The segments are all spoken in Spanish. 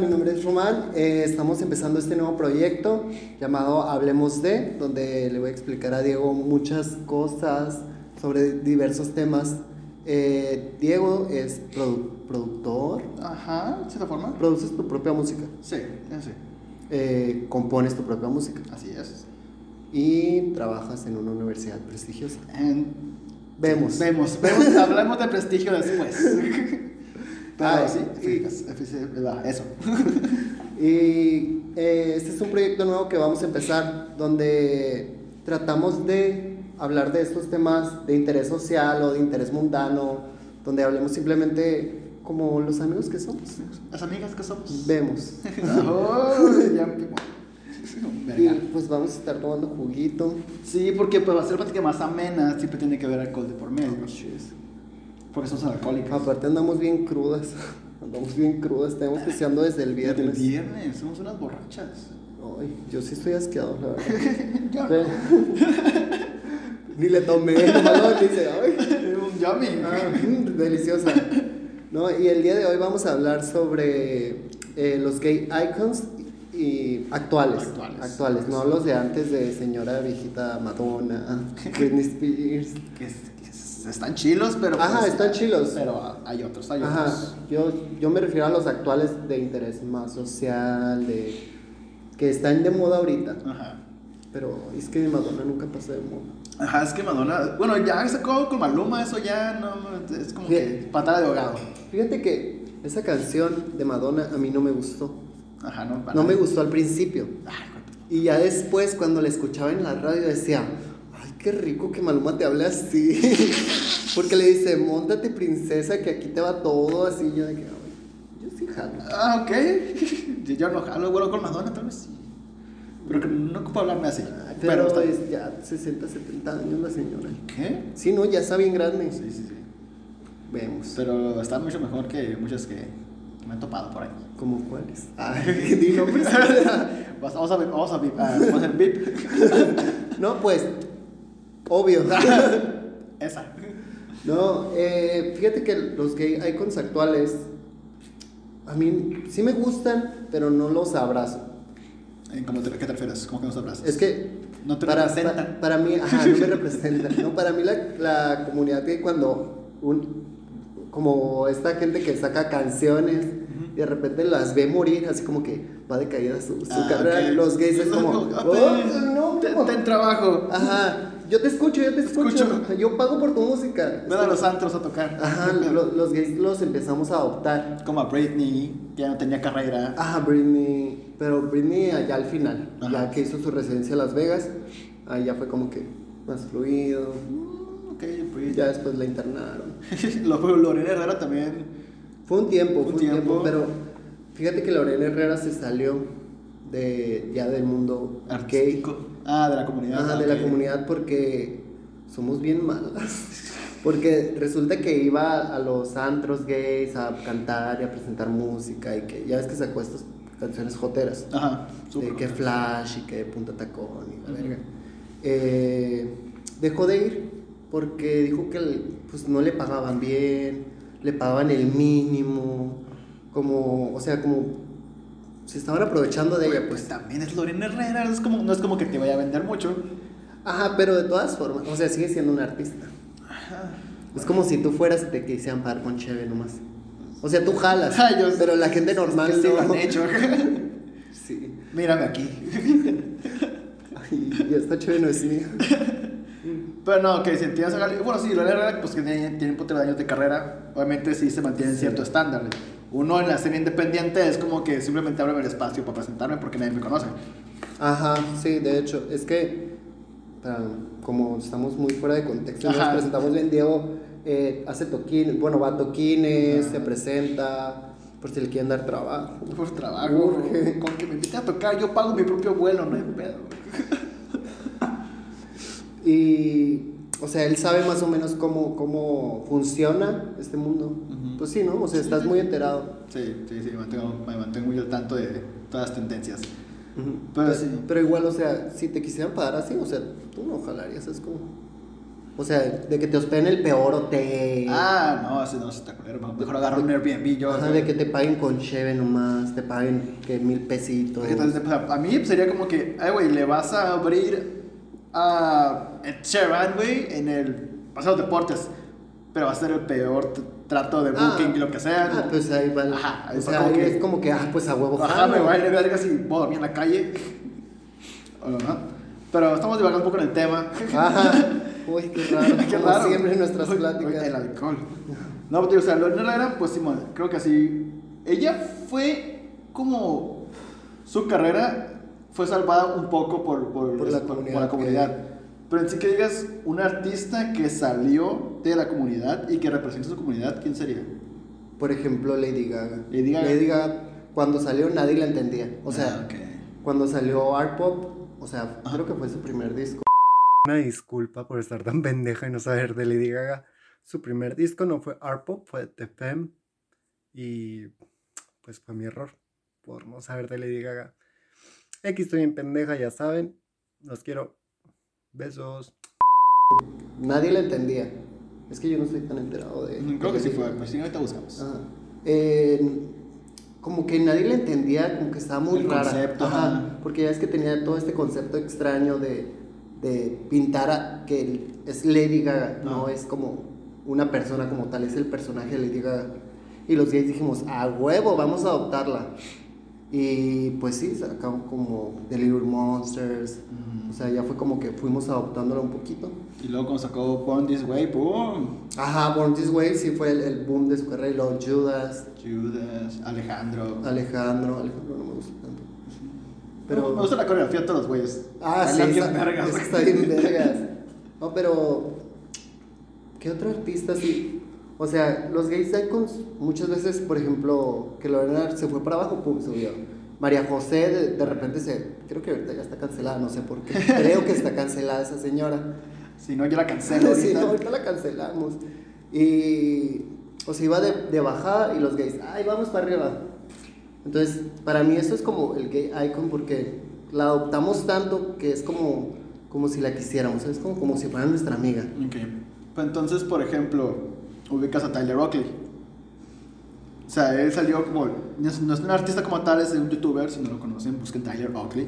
Mi nombre es Román. Eh, estamos empezando este nuevo proyecto llamado Hablemos de, donde le voy a explicar a Diego muchas cosas sobre diversos temas. Eh, Diego es produ- productor, Ajá, ¿de cierta forma? produces tu propia música, Sí, sí, eh, compones tu propia música así es. y trabajas en una universidad prestigiosa. Vemos. Vemos, vemos, hablamos de prestigio después. Ay, sí, eso. Y eh, este es un proyecto nuevo que vamos a empezar donde tratamos de hablar de estos temas de interés social o de interés mundano, donde hablemos simplemente como los amigos que somos. Las amigas que somos. Vemos. Oh, ya, Y pues vamos a estar tomando juguito. Sí, porque para hacer plática más amena siempre tiene que haber alcohol de por medio. Porque somos alcohólicos. Aparte andamos bien crudas. Andamos bien crudas, estamos pisteando desde el Desde el viernes. viernes, somos unas borrachas. Ay, yo sí estoy asqueado, la verdad. Ve. Ni le tomé, nomás dice, ay. Un yummy. Ah, deliciosa. ¿No? Y el día de hoy vamos a hablar sobre eh, los gay icons y actuales, Actuales. no los de antes de señora viejita Madonna, Britney Spears. Que, están chilos, pero. Ajá, pues, están chilos. Pero hay otros, hay Ajá, otros. yo, yo me refiero a los actuales de interés más social, de que están de moda ahorita. Ajá. Pero es que Madonna nunca pasó de moda. Ajá, es que Madonna. Bueno, ya sacó con Maluma, eso ya no. Es como Bien. que patada de ahogado. Fíjate que esa canción de Madonna a mí no me gustó. Ajá, no. para No me nada. gustó al principio. Ay, Y ya después, cuando la escuchaba en la radio, decía, qué rico que Maluma te hable así. Porque le dice, montate princesa, que aquí te va todo así. Yo de que, "Ay, yo sí jalo. Ah, ok. Yo no jalo, bueno, con Madonna tal vez sí. Pero que no ocupo hablarme así. Ay, Pero, Pero es ya 60, 70 años la señora. ¿Qué? Sí, no, ya está bien grande. Sí, sí, sí. Vemos. Pero está mucho mejor que muchas que me han topado por ahí. ¿Cómo cuáles? Di nombres. Vamos a, vamos a, vip- ah, vamos a hacer bip. no, pues, obvio. Esa. No, eh, fíjate que los gay icons actuales, a mí sí me gustan, pero no los abrazo. Eh, ¿Cómo te, ¿Qué te refieres? ¿Cómo que nos abrazas? Es que No te para, para mí, ajá, no me representan. No, para mí la, la comunidad que cuando un, como esta gente que saca canciones y de repente las ve morir, así como que va de caída su, su Ah, carrera. Los gays es como, "Oh, ten- no, ten, ten trabajo. Ajá, yo te escucho, yo te escucho. Escucho. Yo pago por tu música. Ven a los antros a tocar. Ajá, lo- los gays los empezamos a adoptar. Como a Britney, que ya no tenía carrera. Ajá, Britney. Pero Britney allá al final, Ajá. ya que hizo su residencia en Las Vegas, ahí ya fue como que más fluido. Mm, ok, Britney. Ya después la internaron. Lo- Lorena Herrera también. Fue un tiempo, Fue fue un tiempo, tiempo. pero fíjate que Lorena Herrera se salió de ya del mundo gay. Ah, de la comunidad. Ajá, de la comunidad porque somos bien malas. Porque resulta que iba a los antros gays a cantar y a presentar música y que ya ves que sacó estas canciones joteras. Ajá, de súper. que Flash y que Punta Tacón y la verga. Eh, dejó de ir porque dijo que pues, no le pagaban bien, le pagaban el mínimo, como, o sea, como se estaban aprovechando de ella, Pues pues. también es Lorena Herrera, es como, no es como que te vaya a vender mucho. Ajá, pero de todas formas, o sea, sigue siendo un artista. Es como si tú fueras y te quisieran pagar con cheve nomás. O sea, tú jalas, Ay, yo- pero la gente normal es que sí no. lo han hecho. Sí. Mírame aquí. Ay, ya esta cheve no es mía. Pero no, que si entiendes a Bueno, sí, Lorena Herrera, pues que tiene, tiene un de años de carrera. Obviamente sí se mantiene en Sí. cierto estándar. Uno en la serie independiente es como que simplemente abre el espacio para presentarme porque nadie me conoce. Ajá, sí, de hecho, es que como estamos muy fuera de contexto, nos presentamos bien, Diego eh, hace toquines, bueno, va a toquines, Ajá. se presenta, por si le quieren dar trabajo. Por trabajo. Urge. Con que me invite a tocar, yo pago mi propio vuelo, no hay pedo. Y, o sea, él sabe más o menos cómo, cómo funciona este mundo. Ujú. Pues sí, ¿no? O sea, estás muy enterado. Sí, sí, sí, me mantengo, me mantengo muy al tanto de todas las tendencias. Ujú. Pero Pero, sí. pero igual, o sea, si te quisieran pagar así, o sea, tú no jalarías, es como... O sea, de que te hospeden el peor hotel. Ah, no, ese no está culero. Mejor agarro un Airbnb yo. Ajá, de que te paguen con cheve nomás, te paguen que mil pesitos. Entonces, a mí sería como que, ay, güey, le vas a abrir a Ed Sheeran, güey, en el Paseo de Deportes. Pero va a ser el peor trato de Ah. booking y lo que sea. Ah, pues ahí va. Ajá, o es sea, como que- es como que, ah, pues a huevo. Ajá, jalo. me vale verga si puedo dormir en la calle. O no. Pero estamos divagando un poco en el tema. Ajá. Uy, qué raro. Qué como raro. siempre en nuestras Uy, pláticas. uy, El alcohol. No, pero, o sea, Lorena Herrera, pues Simón, creo que así. Ella fue como. Su carrera fue salvada un poco por, por, Por la por- por comunidad, la comunidad. Pero en sí que digas, un artista que salió de la comunidad y que representa su comunidad, ¿quién sería? Por ejemplo, Lady Gaga. Lady Gaga. cuando salió nadie la entendía. O sea, Ah, cuando salió Art Pop, o sea, Ajá. creo que fue su primer disco. Una disculpa por estar tan pendeja y no saber de Lady Gaga. Su primer disco no fue Art Pop, fue The Femme. Y pues fue mi error por no saber de Lady Gaga. Aquí estoy en pendeja, ya saben. Los quiero. Besos. Nadie la entendía. Es que yo no estoy tan enterado de. Creo que sí fue, Gaga. pues sí, ahorita buscamos. Ajá. Eh, como que nadie le entendía, como que estaba muy El rara. concepto, Ajá, ajá. Porque ya es que tenía todo este concepto extraño de, de pintar a, que es Lady Gaga, no es como una persona como tal, es el personaje de Lady Gaga. Y los gays dijimos, a huevo, vamos a adoptarla. Y pues sí, sacamos como The Little Monsters. O sea, ya fue como que fuimos adoptándola un poquito. Y luego cuando sacó Born This Way, ¡boom! Ajá, Born This Way sí fue el, el boom de su carrera. Y luego Judas, Judas, Alejandro. Alejandro, Alejandro no me gusta tanto. Pero Pero. me gusta la coreografía de todos los güeyes. Ah, sí, Bailan bien está, vergas. está bien vergas. No, pero. ¿Qué otro artista sí? O sea, los gays icons, muchas veces, por ejemplo, que Lorena se fue para abajo, pum, subió. María José, de, de repente se. Creo que ahorita ya está cancelada, no sé por qué. Creo que está cancelada esa señora. Si no, yo la cancelo ahorita. no, ahorita la cancelamos. Y. O sea, iba de, de bajada y los gays, ay, vamos para arriba. Entonces, para mí eso es como el gay icon porque la adoptamos tanto que es como, como si la quisiéramos, es como, como si fuera nuestra amiga. Ok. Pues entonces, por ejemplo, ubicas a Tyler Oakley. O sea, él salió como. No es, no es un artista como tal, es un youtuber. Si no lo conocen, busquen Tyler Oakley.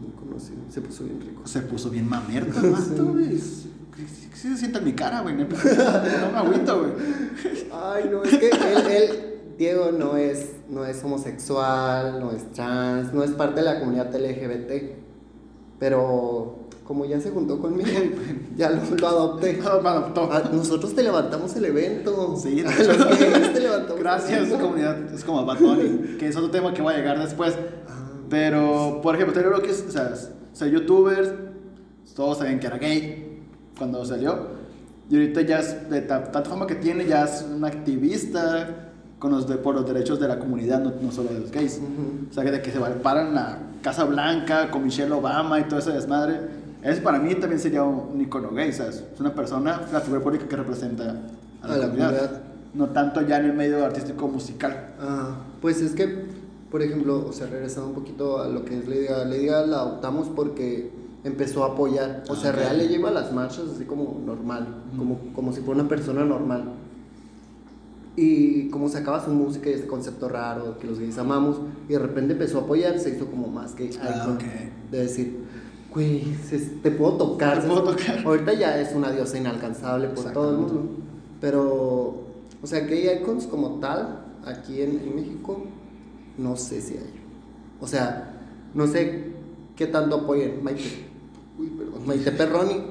No conocí, se puso bien rico. Se puso bien mamerto, el vato, güey. Es- ¿Qué qué se sienta en mi cara, güey? No me agüito, güey. Ay, no, es que él, él, Diego, no es, no es homosexual, no es trans, no es parte de la comunidad LGBT. Pero como ya se juntó conmigo, ya lo, lo adopté. Adoptó. Ah, nosotros te levantamos el evento. Sí, A los gays te levantamos el Gracias, evento. comunidad. Es como Bad Bunny, que es otro tema que va a llegar después. Ah, Pero, por ejemplo, Taylor Oakley, o sea, o sea, youtubers, todos sabían que era gay cuando salió. Y ahorita ya es de ta- tanta fama que tiene, ya es un activista con los de, por los derechos de la comunidad, no, no solo de los gays. Ujú. O sea, que de que se paran en la Casa Blanca con Michelle Obama y todo ese desmadre. Ese para mí también sería un, icono gay, ¿sabes? Es una persona, la figura pública que representa a la, A la comunidad. comunidad. No tanto ya en el medio artístico musical. Ah, pues es que, por ejemplo, o sea, regresando un poquito a lo que es Lady Gaga, Lady Gaga la adoptamos porque empezó a apoyar. O sea, Ah, ok. real le lleva a las marchas así como normal, como, como si fuera una persona normal. Y como sacaba su música y este concepto raro que los gays amamos, y de repente empezó a apoyar, se hizo como más gay Ah, icon. ok. De decir, güey, te puedo tocar. Te puedo tocar. Ahorita ya es una diosa inalcanzable por todo el mundo. Pero, o sea, gay icons como tal, aquí en, en México, no sé si hay. O sea, no sé qué tanto apoyen. Maite, uy, perdón, Maite Perroni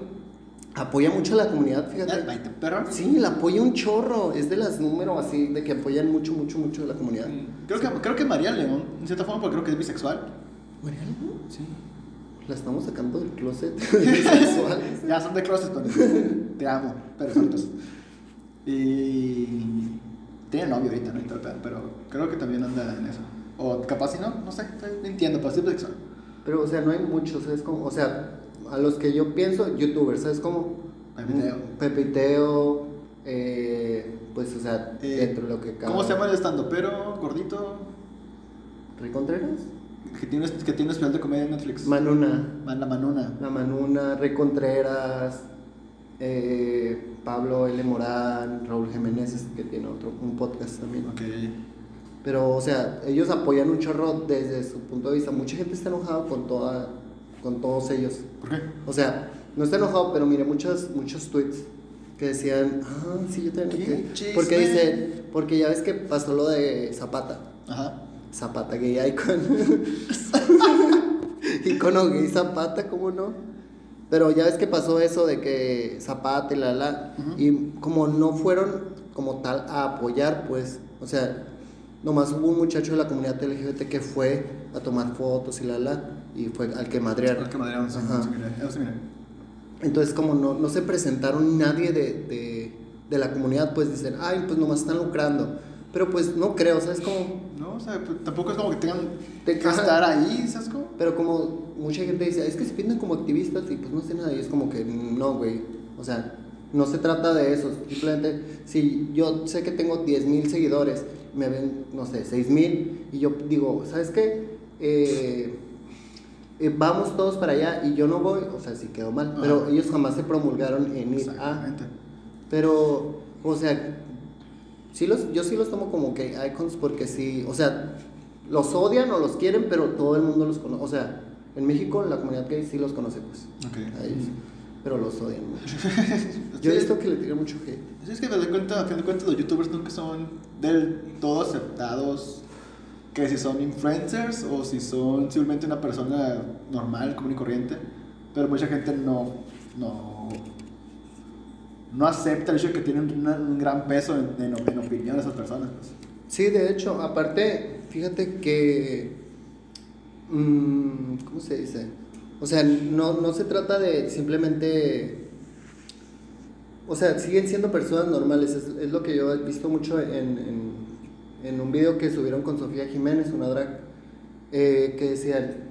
apoya mucho a la comunidad, fíjate. Maite Perroni. Sí, la apoya un chorro. Es de las números así, de que apoyan mucho, mucho, mucho a la comunidad. Creo que, creo que María León, en cierta forma, porque creo que es bisexual. Mariana, Sí. La estamos sacando del closet. Ya son de closet, Tony. Te amo, pero sueltos. Y. Tiene novio ahorita, ¿no? Y todo pero creo que también anda en eso. O capaz si no, no sé, no entiendo, pero sí. Pero, o sea, no hay muchos, ¿sabes cómo? O sea, a los que yo pienso, youtubers, ¿sabes cómo? Pepiteo. Pepiteo, eh, pues, o sea, Eh, dentro de lo que cabe. ¿Cómo se llama el estando? Pero gordito, ¿Rey Contreras? Que tiene, que tiene especial de comedia en Netflix. Manuna. Man- la Manuna. La Manuna, Rey Contreras. eh, Pablo L. Morán, Raúl Jiménez, que tiene otro, un podcast también. Ok. Pero, o sea, ellos apoyan un chorro desde su punto de vista. Mucha gente está enojada con, toda, con todos ellos. ¿Por qué? O sea, no está enojado, pero miré muchos, muchos tweets que decían, ah, sí, yo también. ¿Qué me quedé". chisme? Porque dice, porque ya ves que pasó lo de Zapata. Ajá. Zapata gay icon. Icono gay Zapata, ¿cómo no? Pero ya ves que pasó eso de que Zapata y la la. Y como no fueron como tal a apoyar, pues, o sea, nomás hubo un muchacho de la comunidad LGBT que fue a tomar fotos y la la. Y fue al que madrearon. Al que madrearon, sí. Entonces, como no, no se presentaron nadie de, de, de la comunidad, pues dicen, ay, pues nomás están lucrando. Pero pues no creo, ¿sabes? Como, No, o sea, pues, tampoco es como que tengan Te que estar ahí, ¿sabes cómo? pero como mucha gente dice, es que se pintan como activistas y pues no sé nada. Y es como que no, güey. O sea, no se trata de eso. Simplemente, si yo sé que tengo 10 mil seguidores, me ven, no sé, 6 mil, y yo digo, ¿sabes qué? Eh, eh, vamos todos para allá y yo no voy, o sea, sí quedó mal. Ajá. Pero ellos jamás se promulgaron en ir a. Pero, o sea, sí los, yo sí los tomo como que icons porque sí, o sea, los odian o los quieren, pero todo el mundo los conoce. O sea, en México la comunidad gay sí los conoce, pues, Ok. a ellos, pero los odian mucho. Yo he visto que le tiran mucho hate. Es que a fin de cuentas, a fin de cuentas los youtubers nunca son del todo aceptados que si son influencers o si son simplemente una persona normal, común y corriente. Pero mucha gente no, no, no acepta el hecho de que tienen un gran peso en, en, opinión de esas personas. Pues. Sí, de hecho, aparte, fíjate que. mm, ¿Cómo se dice? O sea, no, no se trata de simplemente. O sea, siguen siendo personas normales. Es, es lo que yo he visto mucho en, en, un video que subieron con Sofía Jiménez, una drag, eh, que decían.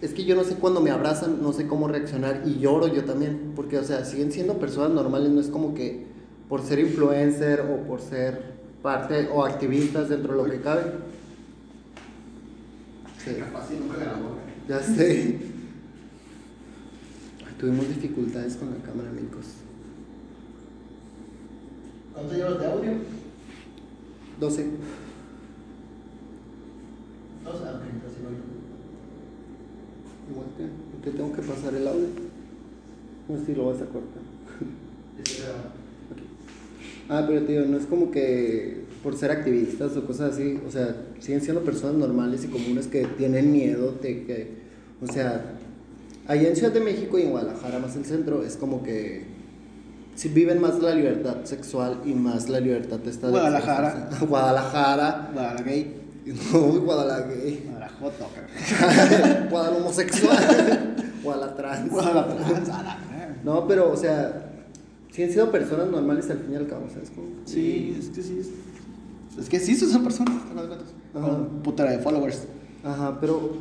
Es que yo no sé cuándo me abrazan, no sé cómo reaccionar y lloro yo también. Porque, o sea, siguen siendo personas normales, no es como que por ser influencer o por ser parte o activistas dentro de lo que cabe. Sí, ya sé. Tuvimos dificultades con la cámara, amigos. ¿Cuánto llevas de audio? 12. No sé, casi Igual te, te tengo que pasar el audio. No sé si lo vas a cortar. Ah, pero tío, no es como que por ser activistas o cosas así, o sea, siguen siendo personas normales y comunes que tienen miedo de que, o sea, allá en Ciudad de México y en Guadalajara, más el centro, es como que si viven más la libertad sexual y más la libertad de esta Guadalajara. Guadalajara. Guadalajara gay. No, Guadalajara Guadalajara joto, cabrón. Guadalajara homosexual. Guadalajara trans. Guadalajara trans, a la verga. No, pero, o sea, siguen siendo personas normales al fin y al cabo, ¿sabes cómo? Sí, es que sí. Es, es que sí, son personas, a. Con putera de followers. Ajá, pero,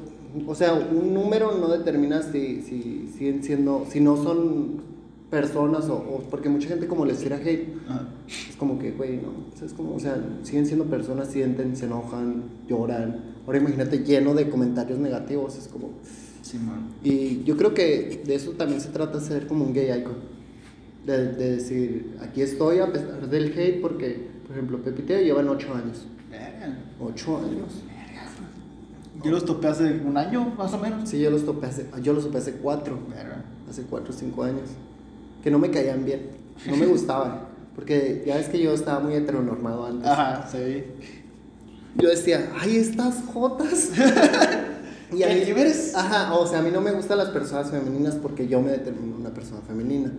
o sea, un número no determina si, si siguen siendo, si no son personas o, o- porque mucha gente como les tira hate, Ajá. es como que, güey, no, o sea, es como, o sea, siguen siendo personas, sienten, se enojan, lloran. Ahora imagínate lleno de comentarios negativos, es como... Sí, man. Y yo creo que de eso también se trata ser como un gay icon. De, de decir, aquí estoy a pesar del hate porque, por ejemplo, Pepiteo llevan 8 años. Verga. 8 años. Yo los topé hace un año, más o menos. Sí, yo los topé hace, yo los topé hace 4, Verga. hace 4 o 5 años. Que no me caían bien, no me gustaban. Porque ya ves que yo estaba muy heteronormado antes. Ajá, sí. Yo decía, ay, estas jotas. ¿Qué mí- libres? Ajá, o sea, a mí no me gustan las personas femeninas porque yo me determino una persona femenina.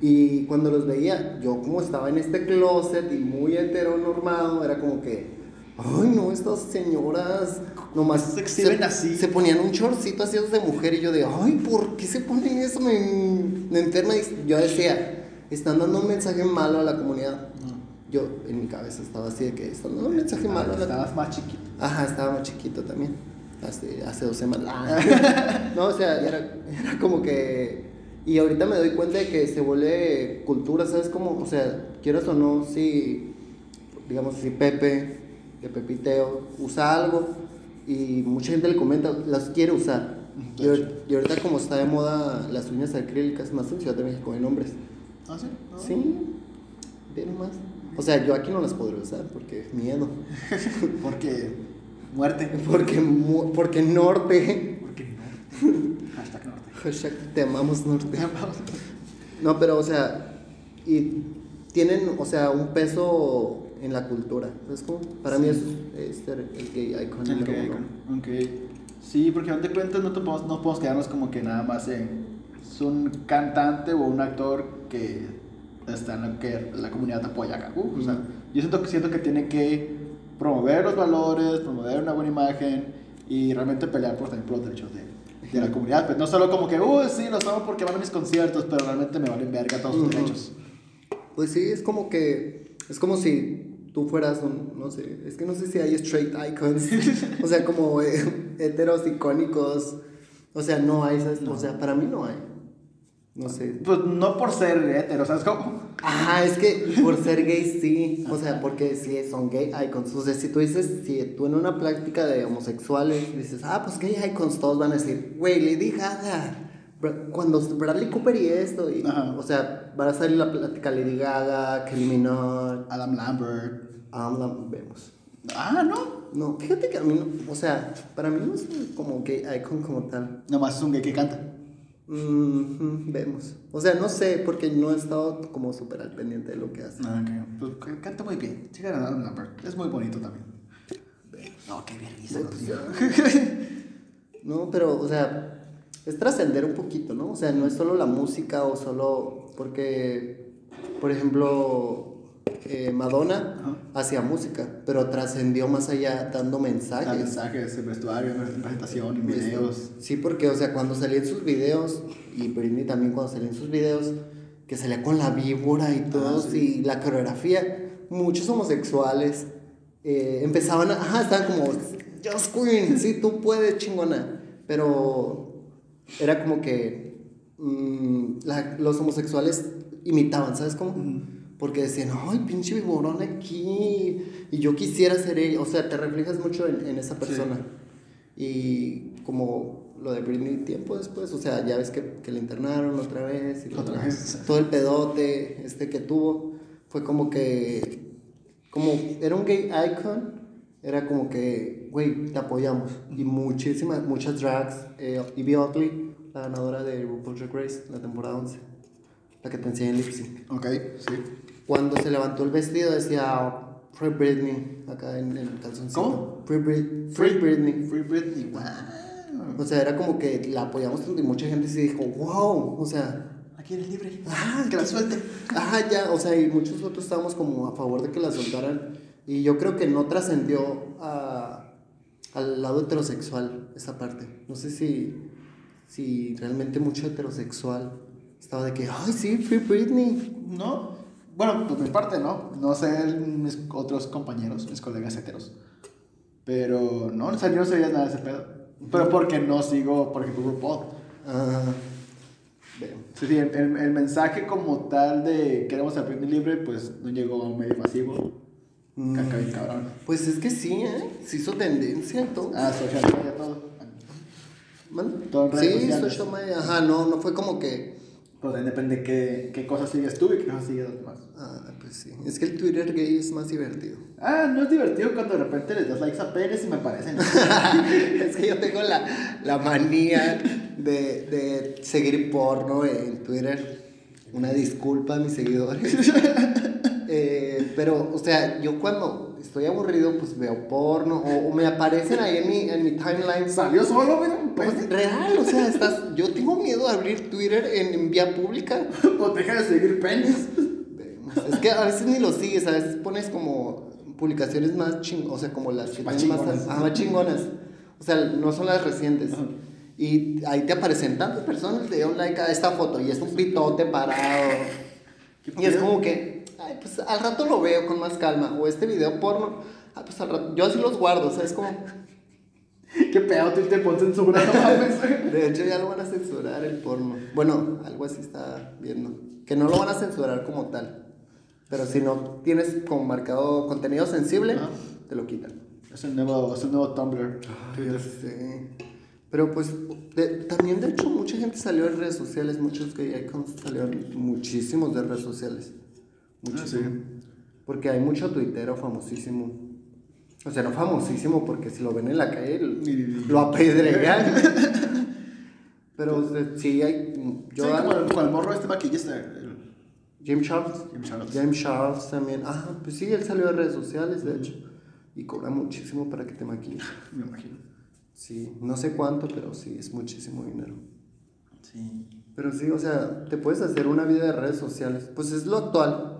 Y cuando los veía, yo como estaba en este closet y muy heteronormado, era como que, ay no, estas señoras nomás Se exhiben así. Se ponían un chorcito así de mujer y yo de, ay, ¿por qué se ponen eso? Me, me enferma. Y yo decía, están dando un mensaje malo a la comunidad. Yo en mi cabeza estaba así de que están dando un mensaje malo a la Estabas más chiquito. Ajá, estaba más chiquito también. Hace, hace dos semanas. no, o sea, era, era como que. Y ahorita me doy cuenta de que se vuelve cultura, ¿sabes cómo? O sea, quieras o no, si. Digamos, si Pepe, de Pepiteo, usa algo y mucha gente le comenta, las quiere usar. Y, y ahorita, como está de moda las uñas acrílicas, más en Ciudad de México en hombres, ¿Ah, sí? No. Sí, ve nomás. O sea, yo aquí no las podré usar porque miedo. Porque muerte. Porque, mu- porque norte. Porque norte. Hashtag norte. Hashtag te amamos norte. No, pero o sea, y tienen, o sea, un peso en la cultura. ¿Sabes cómo? Para mí es, es el gay icon. El gay icon. Ok. Sí, porque fin de cuentas no, te podemos, no podemos quedarnos como que nada más en. Es un cantante o un actor que está en lo que la comunidad apoya acá. Uh, o sea, yo siento que, siento que tiene que promover los valores, promover una buena imagen y realmente pelear por, también por los derechos de, de la comunidad. Pues no solo como que, uy, sí, los amo porque van a mis conciertos, pero realmente me valen verga todos sus Ujú. derechos. Pues sí, es como que, es como si tú fueras un, no sé, es que no sé si hay straight icons, o sea, como eh, heteros icónicos, o sea, no hay, ¿sabes? o sea, para mí no hay, no sé. Pues no por ser hetero, ¿sabes cómo? Ajá, es que por ser gay sí, o sea, porque sí son gay icons, o sea, si tú dices, si tú en una plática de homosexuales dices, ah, pues gay icons, todos van a decir, güey, Lady Gaga, cuando Bradley Cooper y esto, y, Ajá. o sea, van a salir la plática Lady Gaga, Minogue, Adam Lambert. Ah, la vemos. Ah, no. No, fíjate que a mí no, o sea, para mí no es como gay icon como tal. Nomás es un gay que canta. Mhm, vemos. O sea, no sé, porque no he estado como súper al pendiente de lo que hace. Ah, ok. Pues canta muy bien. Sigan a Adam Lambert. Es muy bonito también. No, qué vergüenza. No, pues. No, pero, o sea, es trascender un poquito, ¿no? O sea, no es solo la música o solo. Porque, por ejemplo, eh, Madonna Ajá. hacía música, pero trascendió más allá dando mensajes. Da mensajes en vestuario, en presentación, en videos. Sí, porque, o sea, cuando salía en sus videos, y Britney también cuando salía en sus videos, que salía con la víbora y todo, Ah, sí. y la coreografía, muchos homosexuales eh, empezaban a, ajá, estaban como, Just Queen, sí, tú puedes, chingona, pero era como que mm, la- los homosexuales imitaban, ¿sabes cómo? Porque decían, ay, pinche viborón aquí, y yo quisiera ser ella, o sea, te reflejas mucho en, en esa persona. Y como lo de Britney tiempo después, o sea, ya ves que, que le internaron otra vez. Y Otra vez. Todo el pedote este que tuvo, fue como que, como era un gay icon, era como que, güey, te apoyamos. Y muchísimas, muchas drags, eh, Ivy Oddly, la ganadora de RuPaul's Drag Race, la temporada 11, la que te enseñé en lip sync. Ok, sí. Cuando se levantó el vestido decía Free Britney acá en el calzoncito. ¿Cómo? Free, Brit- Free Britney. Free Britney. Wow. O sea, era como que la apoyamos tanto y mucha gente se dijo, wow, o sea, Aquí eres libre. Ah, que la suelte. ajá, ya, o sea, y muchos otros estábamos como a favor de que la soltaran. Y yo creo que no trascendió a- al lado heterosexual esa parte. No sé si, si realmente mucho heterosexual estaba de que, ay, sí, Free Britney. No. Bueno, por mi parte, no. No sé mis otros compañeros, mis colegas heteros. Pero no, o sea, yo no sabía nada de ese pedo. Pero porque no sigo, por ejemplo, RuPaul. Veo. Sí, sí, el, el- el mensaje como tal de queremos a Britney libre, pues no llegó medio masivo. Mm. Caca bien cabrón. Pues es que sí, ¿eh? Se hizo tendencia todo. Ah, social media, todo. ¿Man? todo en redes Sí, sociales. social media. Ajá, no, no fue como que. Pues ahí depende qué, qué cosas sigues tú y qué cosas sigues los demás. Ah, pues sí. Es que el Twitter gay es más divertido. Ah, no es divertido cuando de repente les das likes a penes y me parecen. es que yo tengo la, la manía de, de seguir porno en Twitter. Una disculpa a mis seguidores. Eh, pero, o sea, yo cuando estoy aburrido, pues veo porno o, o me aparecen ahí en mi, en mi timeline. Salió solo, mira, Pues, pene. real, o sea, estás, yo tengo miedo de abrir Twitter en, en vía pública. Pues deja de seguir penes. Es que a veces ni lo sigues, a veces pones como publicaciones más ching, o sea, como las que Más chingonas. ah, más chingonas. O sea, no son las recientes. Y ahí te aparecen tantas personas, le dieron like a esta foto y es un pitote parado. ¿Qué Y es como que, ay, pues al rato lo veo con más calma. O este video porno, ah, pues al rato, yo así los guardo, ¿sabes? Como, Qué pedo, tú te pones censura, no mames. de hecho ya lo van a censurar el porno. Bueno, algo así está viendo. Que no lo van a censurar como tal. Pero si no tienes como marcado contenido sensible, te lo quitan. Es el nuevo, es el nuevo Tumblr. Yo sé. Pero pues de- también de hecho mucha gente salió de redes sociales, muchos gay icons salieron muchísimos de redes sociales. Muchísimo. Porque hay mucho tuitero famosísimo. O sea, no famosísimo porque si lo ven en la calle lo apedrean. Pero sí hay... Yo, sí, como el, con el morro este maquillista. el- James Charles. James Charles. James Charles también. Ah, pues sí, él salió de redes sociales, de hecho. Y cobra muchísimo para que te maquilles. Me imagino. Sí, no sé cuánto, pero sí, es muchísimo dinero. Sí. Pero sí, o sea, te puedes hacer una vida de redes sociales. Pues es lo actual.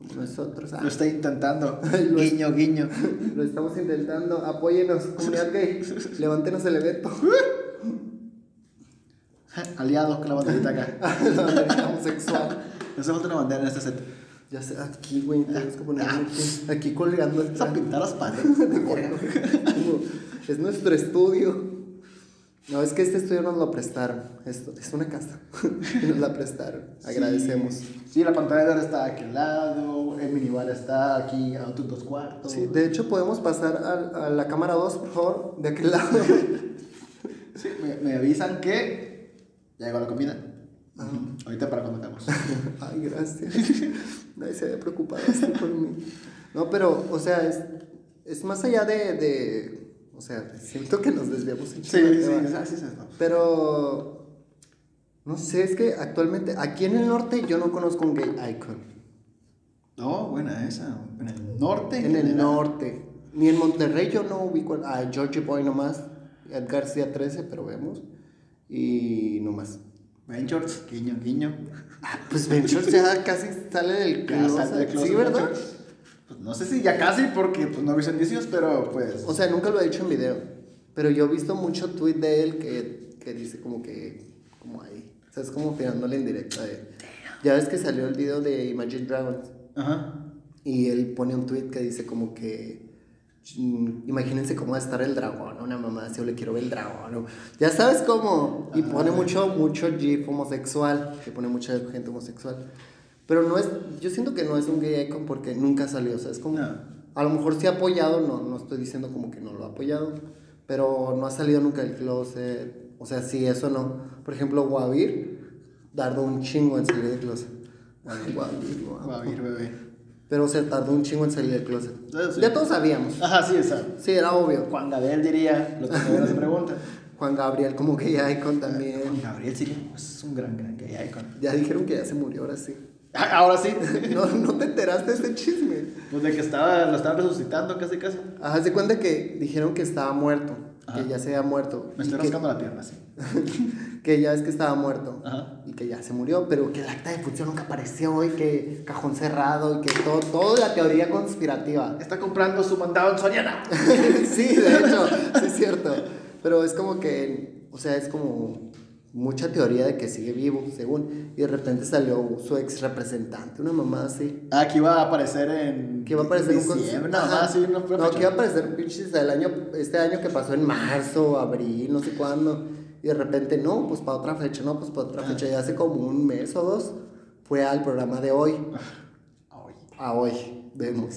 Como nosotros. Ah, Lo está intentando. Lo- guiño, guiño. lo estamos intentando. Apóyenos, comunidad gay. Levántenos el evento. Aliado con la banderita acá. la banderita homosexual. No se falta una bandera en este set. Ya sé, aquí, güey, tenemos que ponerlo aquí, aquí colgando Vamos a pintar las paredes. Es nuestro estudio. No, es que este estudio nos lo prestaron. Esto es una casa. Nos la prestaron. Agradecemos. Sí, Sí, la pantalla de ahora está a aquel lado. El minibar está aquí a otros dos cuartos. Sí, de hecho, podemos pasar a, a la cámara 2, por favor, de aquel lado. Sí, me, me avisan que ya llegó la comida. Ah. Ahorita para cuando estamos. Ay, gracias. Nadie se había preocupado así por mí. No, pero, o sea, es, es más allá de, de. O sea, siento que nos desviamos un Sí, sí, es esto. Pero. No sé, es que actualmente aquí en el norte yo no conozco un gay icon. No, buena esa. En el norte. En el general. norte. Ni en Monterrey yo no ubico a Georgie Boy nomás. Ed García 13, pero vemos. Y no más. Ventures, guiño, guiño. Ah, Pues Ventures ya casi sale del closet. Sí, ¿verdad? Ventures. Pues no sé si ya casi, porque pues, no avisan indicios, pero pues. O sea, nunca lo he dicho en video. Pero yo he visto mucho tweet de él que, que dice como que. Como ahí. O sea, es como tirándole en directa de. Ya ves que salió el video de Imagine Dragons. Ajá. Y él pone un tweet que dice como que. mm, Imagínense cómo va a estar el dragón, una mamá así, yo le quiero ver el dragón. o- Ya sabes cómo. Y pone mucho, mucho GIF homosexual, que pone mucha gente homosexual. Pero no es, yo siento que no es un gay icon porque nunca salió, o sea, es como. No. A lo mejor sí ha apoyado, no, no estoy diciendo como que no lo ha apoyado, pero no ha salido nunca del closet. O sea, sí, eso no. Por ejemplo, Guavir tardó un chingo en salir del closet. Guavir, lo amo. Va a ir, bebé. Pero se tardó un chingo en salir del closet. Ah, sí. Ya todos sabíamos. Ajá, sí, esa. Sí, era obvio. Juan Gabriel diría lo que todavía no se pregunta. Juan Gabriel como gay icon también. Juan Gabriel sí es un gran, gran gay icon. Ya dijeron que ya se murió, ahora sí. Ah, Ahora sí. No, no te enteraste de ese chisme. Pues de que estaba, lo estaban resucitando casi casi. Ajá, se cuenta que dijeron que estaba muerto. Ajá. Que ya se había muerto. Me estoy que- rascando la pierna, sí. que ya es que estaba muerto Ajá. y que ya se murió, pero que el acta de función nunca apareció y que cajón cerrado y que todo, todo la teoría conspirativa. Está comprando su mandado en Soriana. sí, de hecho, sí es cierto. Pero es como que, o sea, es como mucha teoría de que sigue vivo, según. Y de repente salió su ex representante, una mamá así. Ah, que iba a aparecer en. Que iba a aparecer un diciembre, más, sí, no no, que iba a aparecer pinches el año, este año que pasó en marzo, abril, no sé cuándo. Y de repente, no, pues para otra fecha, no, pues para otra fecha. Y hace como un mes o dos fue al programa de hoy. Ay. A hoy, vemos.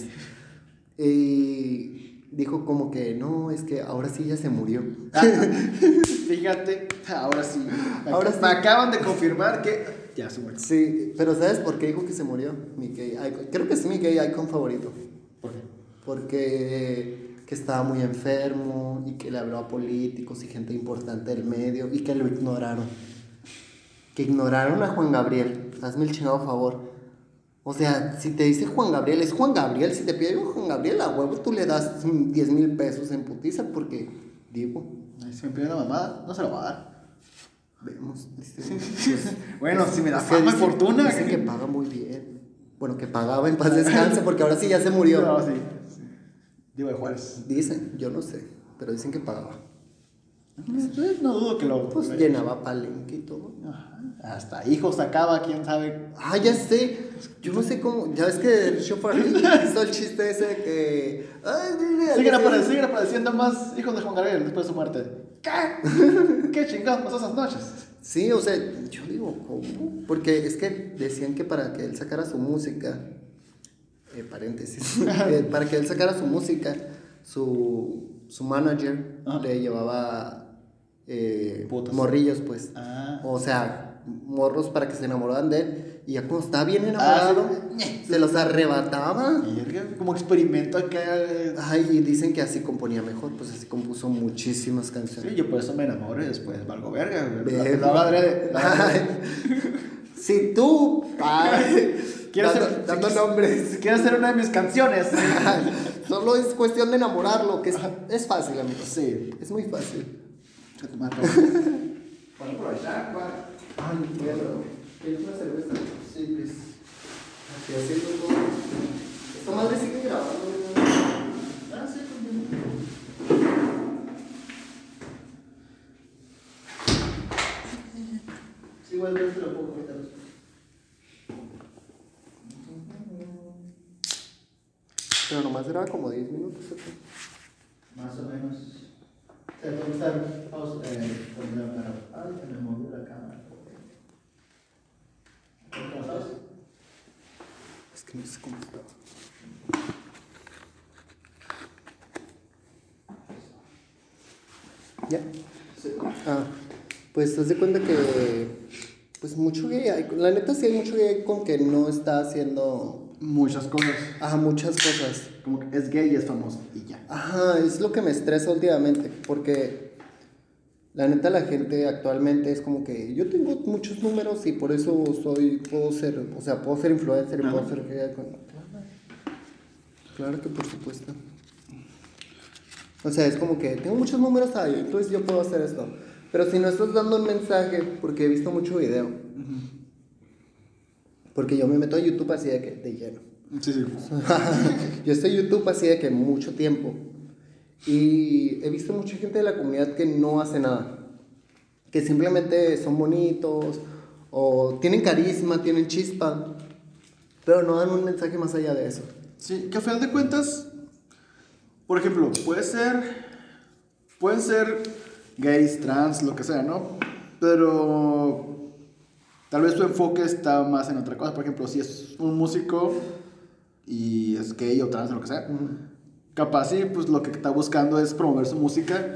Y dijo como que, no, es que ahora sí ya se murió. Ah, fíjate, ahora sí. Me, Ahora sí. me acaban de confirmar que ya se murió. Sí, pero ¿sabes por qué dijo que se murió? Mi gay icon. Creo que es mi gay icon favorito. ¿Por qué? Porque que estaba muy enfermo y que le habló a políticos y gente importante del medio y que lo ignoraron. Que ignoraron a Juan Gabriel. Hazme el chingado favor. O sea, si te dice Juan Gabriel, es Juan Gabriel. Si te pide Juan Gabriel a huevo, tú le das mm, 10 mil pesos en putiza porque, digo, Si me pide una mamada, no se lo va a dar. vemos. dice, Bueno, si me da fama y fortuna. Dicen que paga muy bien. Bueno, que pagaba en paz descanse porque ahora sí ya se murió. No, sí. Digo de Juárez. Dicen, yo no sé, pero dicen que pagaba. No dudo que lo. Pues llenaba palenque y todo. Ajá. Hasta hijos sacaba, quién sabe. Ah, ya sé. Yo no sé cómo. Ya ves que Chauffeur hizo el chiste ese de que. Ay, Siguen, que se- apare- siguen apareciendo más hijos de Juan Gabriel después de su muerte. ¿Qué? ¿Qué chingados pasó esas noches? Sí, o sea, yo digo, ¿cómo? Porque es que decían que para que él sacara su música. eh, paréntesis. eh, para que él sacara su música, su, su manager Ajá. le llevaba eh, Putas. morrillos, pues. Ah. O sea, morros para que se enamoraran de él. Y ya cuando estaba bien enamorado, Ah, sí. se los arrebataba. Como experimento acá. Ay, y dicen que así componía mejor, pues así compuso muchísimas canciones. Sí, yo por eso me enamoro y después valgo verga. hago adrede. Si tú, ay, dando, dando si- nombres, Si quieres hacer una de mis canciones. solo es cuestión de enamorarlo, que es, es fácil, amigos. Sí. Es muy fácil. Madre. Para aprovechar, Ay, mierda. ¿Quieres una cerveza? Sí, please. Aquí haciendo todo. Esta madre sigue grabando. ¿no? Ah, sí, continúa. Sí, igual yo te lo puedo comentar. Pero nomás era como 10 minutos. ¿o? Más o menos. Se puede estar pausa. Eh, poner la. Ay, se me movió la cámara. ¿Cómo estás? Es que no sé cómo estaba. Ya. Ah, pues te das de cuenta que. Pues mucho gay hay. La neta sí hay mucho gay con que no está haciendo. Muchas cosas. Ajá, muchas cosas. Como que es gay y es famoso. Y ya. Ajá, es lo que me estresa últimamente. Porque. La neta, la gente actualmente es como que yo tengo muchos números y por eso soy, puedo ser, o sea, puedo ser influencer y puedo ser Claro que por supuesto. O sea, es como que tengo muchos números ahí, entonces yo puedo hacer esto. Pero si no estás dando un mensaje, porque he visto mucho video. Porque yo me meto a YouTube así de que de lleno. Sí, sí. yo estoy en YouTube así de que mucho tiempo. Y he visto mucha gente de la comunidad que no hace nada. Que simplemente son bonitos o tienen carisma, tienen chispa. Pero no dan un mensaje más allá de eso. Sí, que a final de cuentas, por ejemplo, puede ser, pueden ser gays, trans, lo que sea, ¿no? Pero tal vez tu enfoque está más en otra cosa. Por ejemplo, si es un músico y es gay o trans o lo que sea, capaz sí, pues lo que está buscando es promover su música,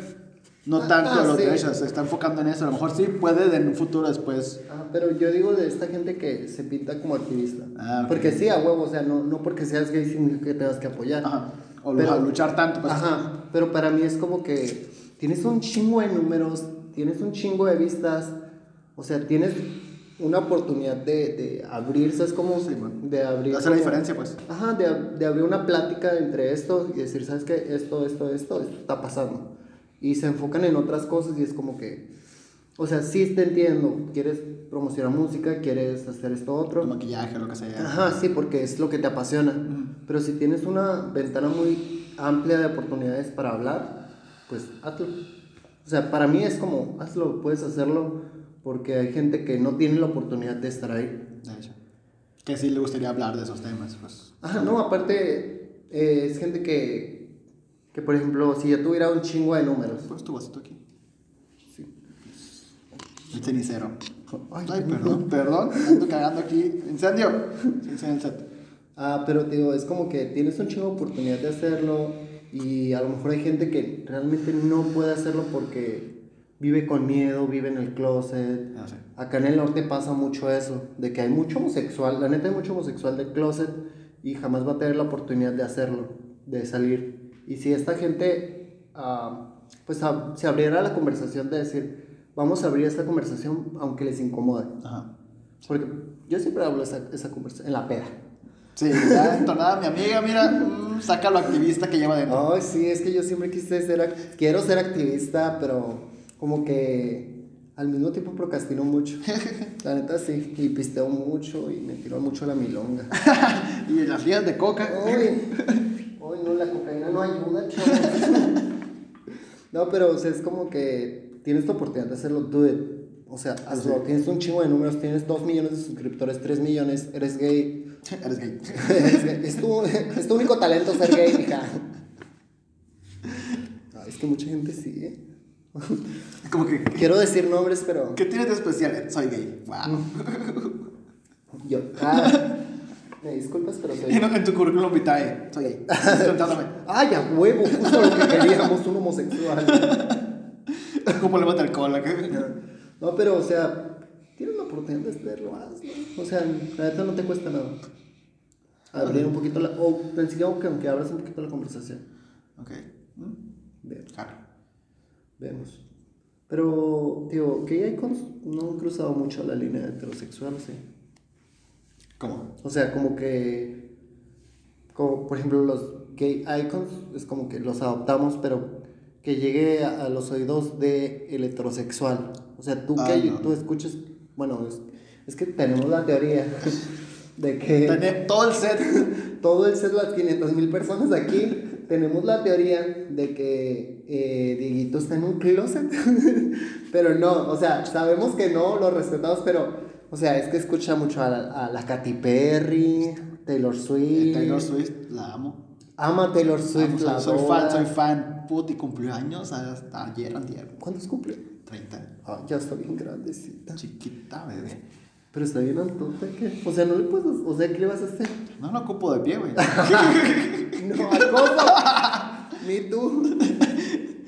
no Ah, tanto ah, a los sí. derechos, se está enfocando en eso. A lo mejor sí puede en un futuro después. Ah, pero yo digo de esta gente que se pinta como activista. Ah, ok. Porque sí, a huevo, o sea, no, no porque seas gay significa que tengas que apoyar. Ajá. O Pero- luchar tanto, pues. Ajá, pero para mí es como que tienes un chingo de números, tienes un chingo de vistas, o sea, tienes una oportunidad de, de abrirse, es como Sí, de abrir... Hacer la diferencia, pues. Ajá, de, de abrir una plática entre esto y decir, ¿sabes qué? Esto, esto, esto, esto está pasando. Y se enfocan en otras cosas y es como que, o sea, sí te entiendo, quieres promocionar música, quieres hacer esto otro. Tu maquillaje, lo que sea. Ajá, sí, porque es lo que te apasiona. Pero si tienes una ventana muy amplia de oportunidades para hablar, pues hazlo. O sea, para mí es como, hazlo, puedes hacerlo, porque hay gente que no tiene la oportunidad de estar ahí. De hecho. Que sí le gustaría hablar de esos temas, pues. Ajá, no, aparte, eh, es gente que, que, por ejemplo, si yo tuviera un chingo de números. Pues tu vasito aquí. Sí. El cenicero. Ay, Ay, perdón, perdón. Ando cagando aquí. Incendio. Incendio en el set. Ah, pero digo, es como que tienes un chingo de oportunidad de hacerlo y a lo mejor hay gente que realmente no puede hacerlo porque vive con miedo, vive en el closet. No sé. Acá en el norte pasa mucho eso, de que hay mucho homosexual, la neta hay mucho homosexual del closet y jamás va a tener la oportunidad de hacerlo, de salir. Y si esta gente, ah, pues a- se abriera la conversación de decir, vamos a abrir esta conversación aunque les incomode. Ajá. Porque yo siempre hablo esa, esa conversación en la peda. Sí, ya entonada mi amiga, mira, mm, saca lo activista que lleva dentro. Ay, sí, es que yo siempre quise ser, quiero ser activista, pero como que al mismo tiempo procrastino mucho. La neta sí, y pisteo mucho y me tiro mucho la milonga. Y las ligas de coca. Ay, ay, no, la cocaína no ayuda, chavos. No, pero o sea, es como que tienes tu oportunidad de hacerlo, do it. O sea, hazlo. Tienes un chingo de números, tienes 2 millones de suscriptores, 3 millones, eres gay. Eres gay. es, gay. Es tu, es tu único talento ser gay, hija. Ay, es que mucha gente sí, ¿eh? Como que, Quiero decir nombres, pero. ¿qué tienes de especial? Soy gay. Wow. Yo. Ah, me disculpas, pero soy. No, en tu currículum vitae, soy gay. Contándome. ¡Ay, a huevo! Justo lo que queríamos, un homosexual. Con problemas de alcohol. acá. No, pero, o sea, tienes la oportunidad de hacerlo, hazlo. O sea, la neta no te cuesta nada. Abrir un poquito la. O tan siquiera que aunque abras un poquito la conversación. Ok. Vemos. Claro. Vemos. Pero, tío, gay icons no han cruzado mucho la línea heterosexual, ¿sí? ¿Cómo? O sea, como que. Como, por ejemplo, los gay icons es como que los adoptamos, pero que llegue a, a los oídos de el heterosexual. O sea, tú Ah, que no. tú escuches. Bueno, es, es que tenemos la teoría de que Tener todo el set. todo el set, las 500 mil personas aquí, tenemos la teoría de que eh, Dieguito está en un closet. pero no, o sea, sabemos que no, lo respetamos, pero, o sea, es que escucha mucho a la, a la Katy Perry, Taylor Swift. Taylor Swift, la amo. Ama a Taylor Swift, Amo, la soy, soy fan, soy fan. Puti, cumplió años hasta ayer, antier. ¿Cuántos cumple? 30. Ah, ya está bien grandecita. Chiquita, bebé. Pero está bien ¿qué? O sea, no le puedes, o sea, ¿qué le vas a hacer? No lo ocupo de pie, güey. No, acoso. Ni tú.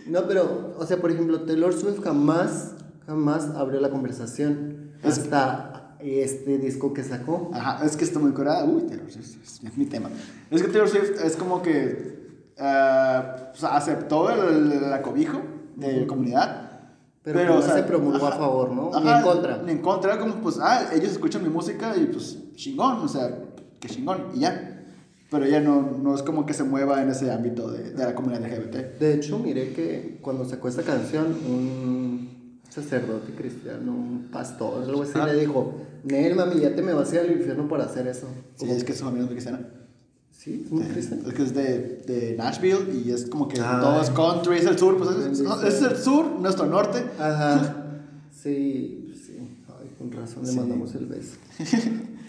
No, pero, o sea, por ejemplo, Taylor Swift jamás, jamás abrió la conversación Es- hasta este disco que sacó. Ajá, es que está muy curada. Uy, Taylor Swift, es, mi tema. Es que Taylor Swift es como que o sea, aceptó el, el acobijo de la comunidad. Pero jamás se promulgó a favor, ¿no? Ni en contra. Ni en contra, como pues, ah, ellos escuchan mi música y pues chingón, o sea, que chingón, y ya. Pero ella no, no es como que se mueva en ese ámbito de, de la comunidad LGBT. De hecho, miré que cuando sacó esta canción, un sacerdote cristiano, un pastor, algo así, Ah. le dijo, Nel, mami, ya te me vas a ir al infierno por hacer eso. Sí, Como- es que su familia es cristiana. Sí, es muy cristiano. Es que es de, de Nashville y es como que Ay. todo es country, es el sur, pues es, el sur, nuestro norte. Ajá. Sí, pues sí. Ay, con razón le Sí. mandamos el beso.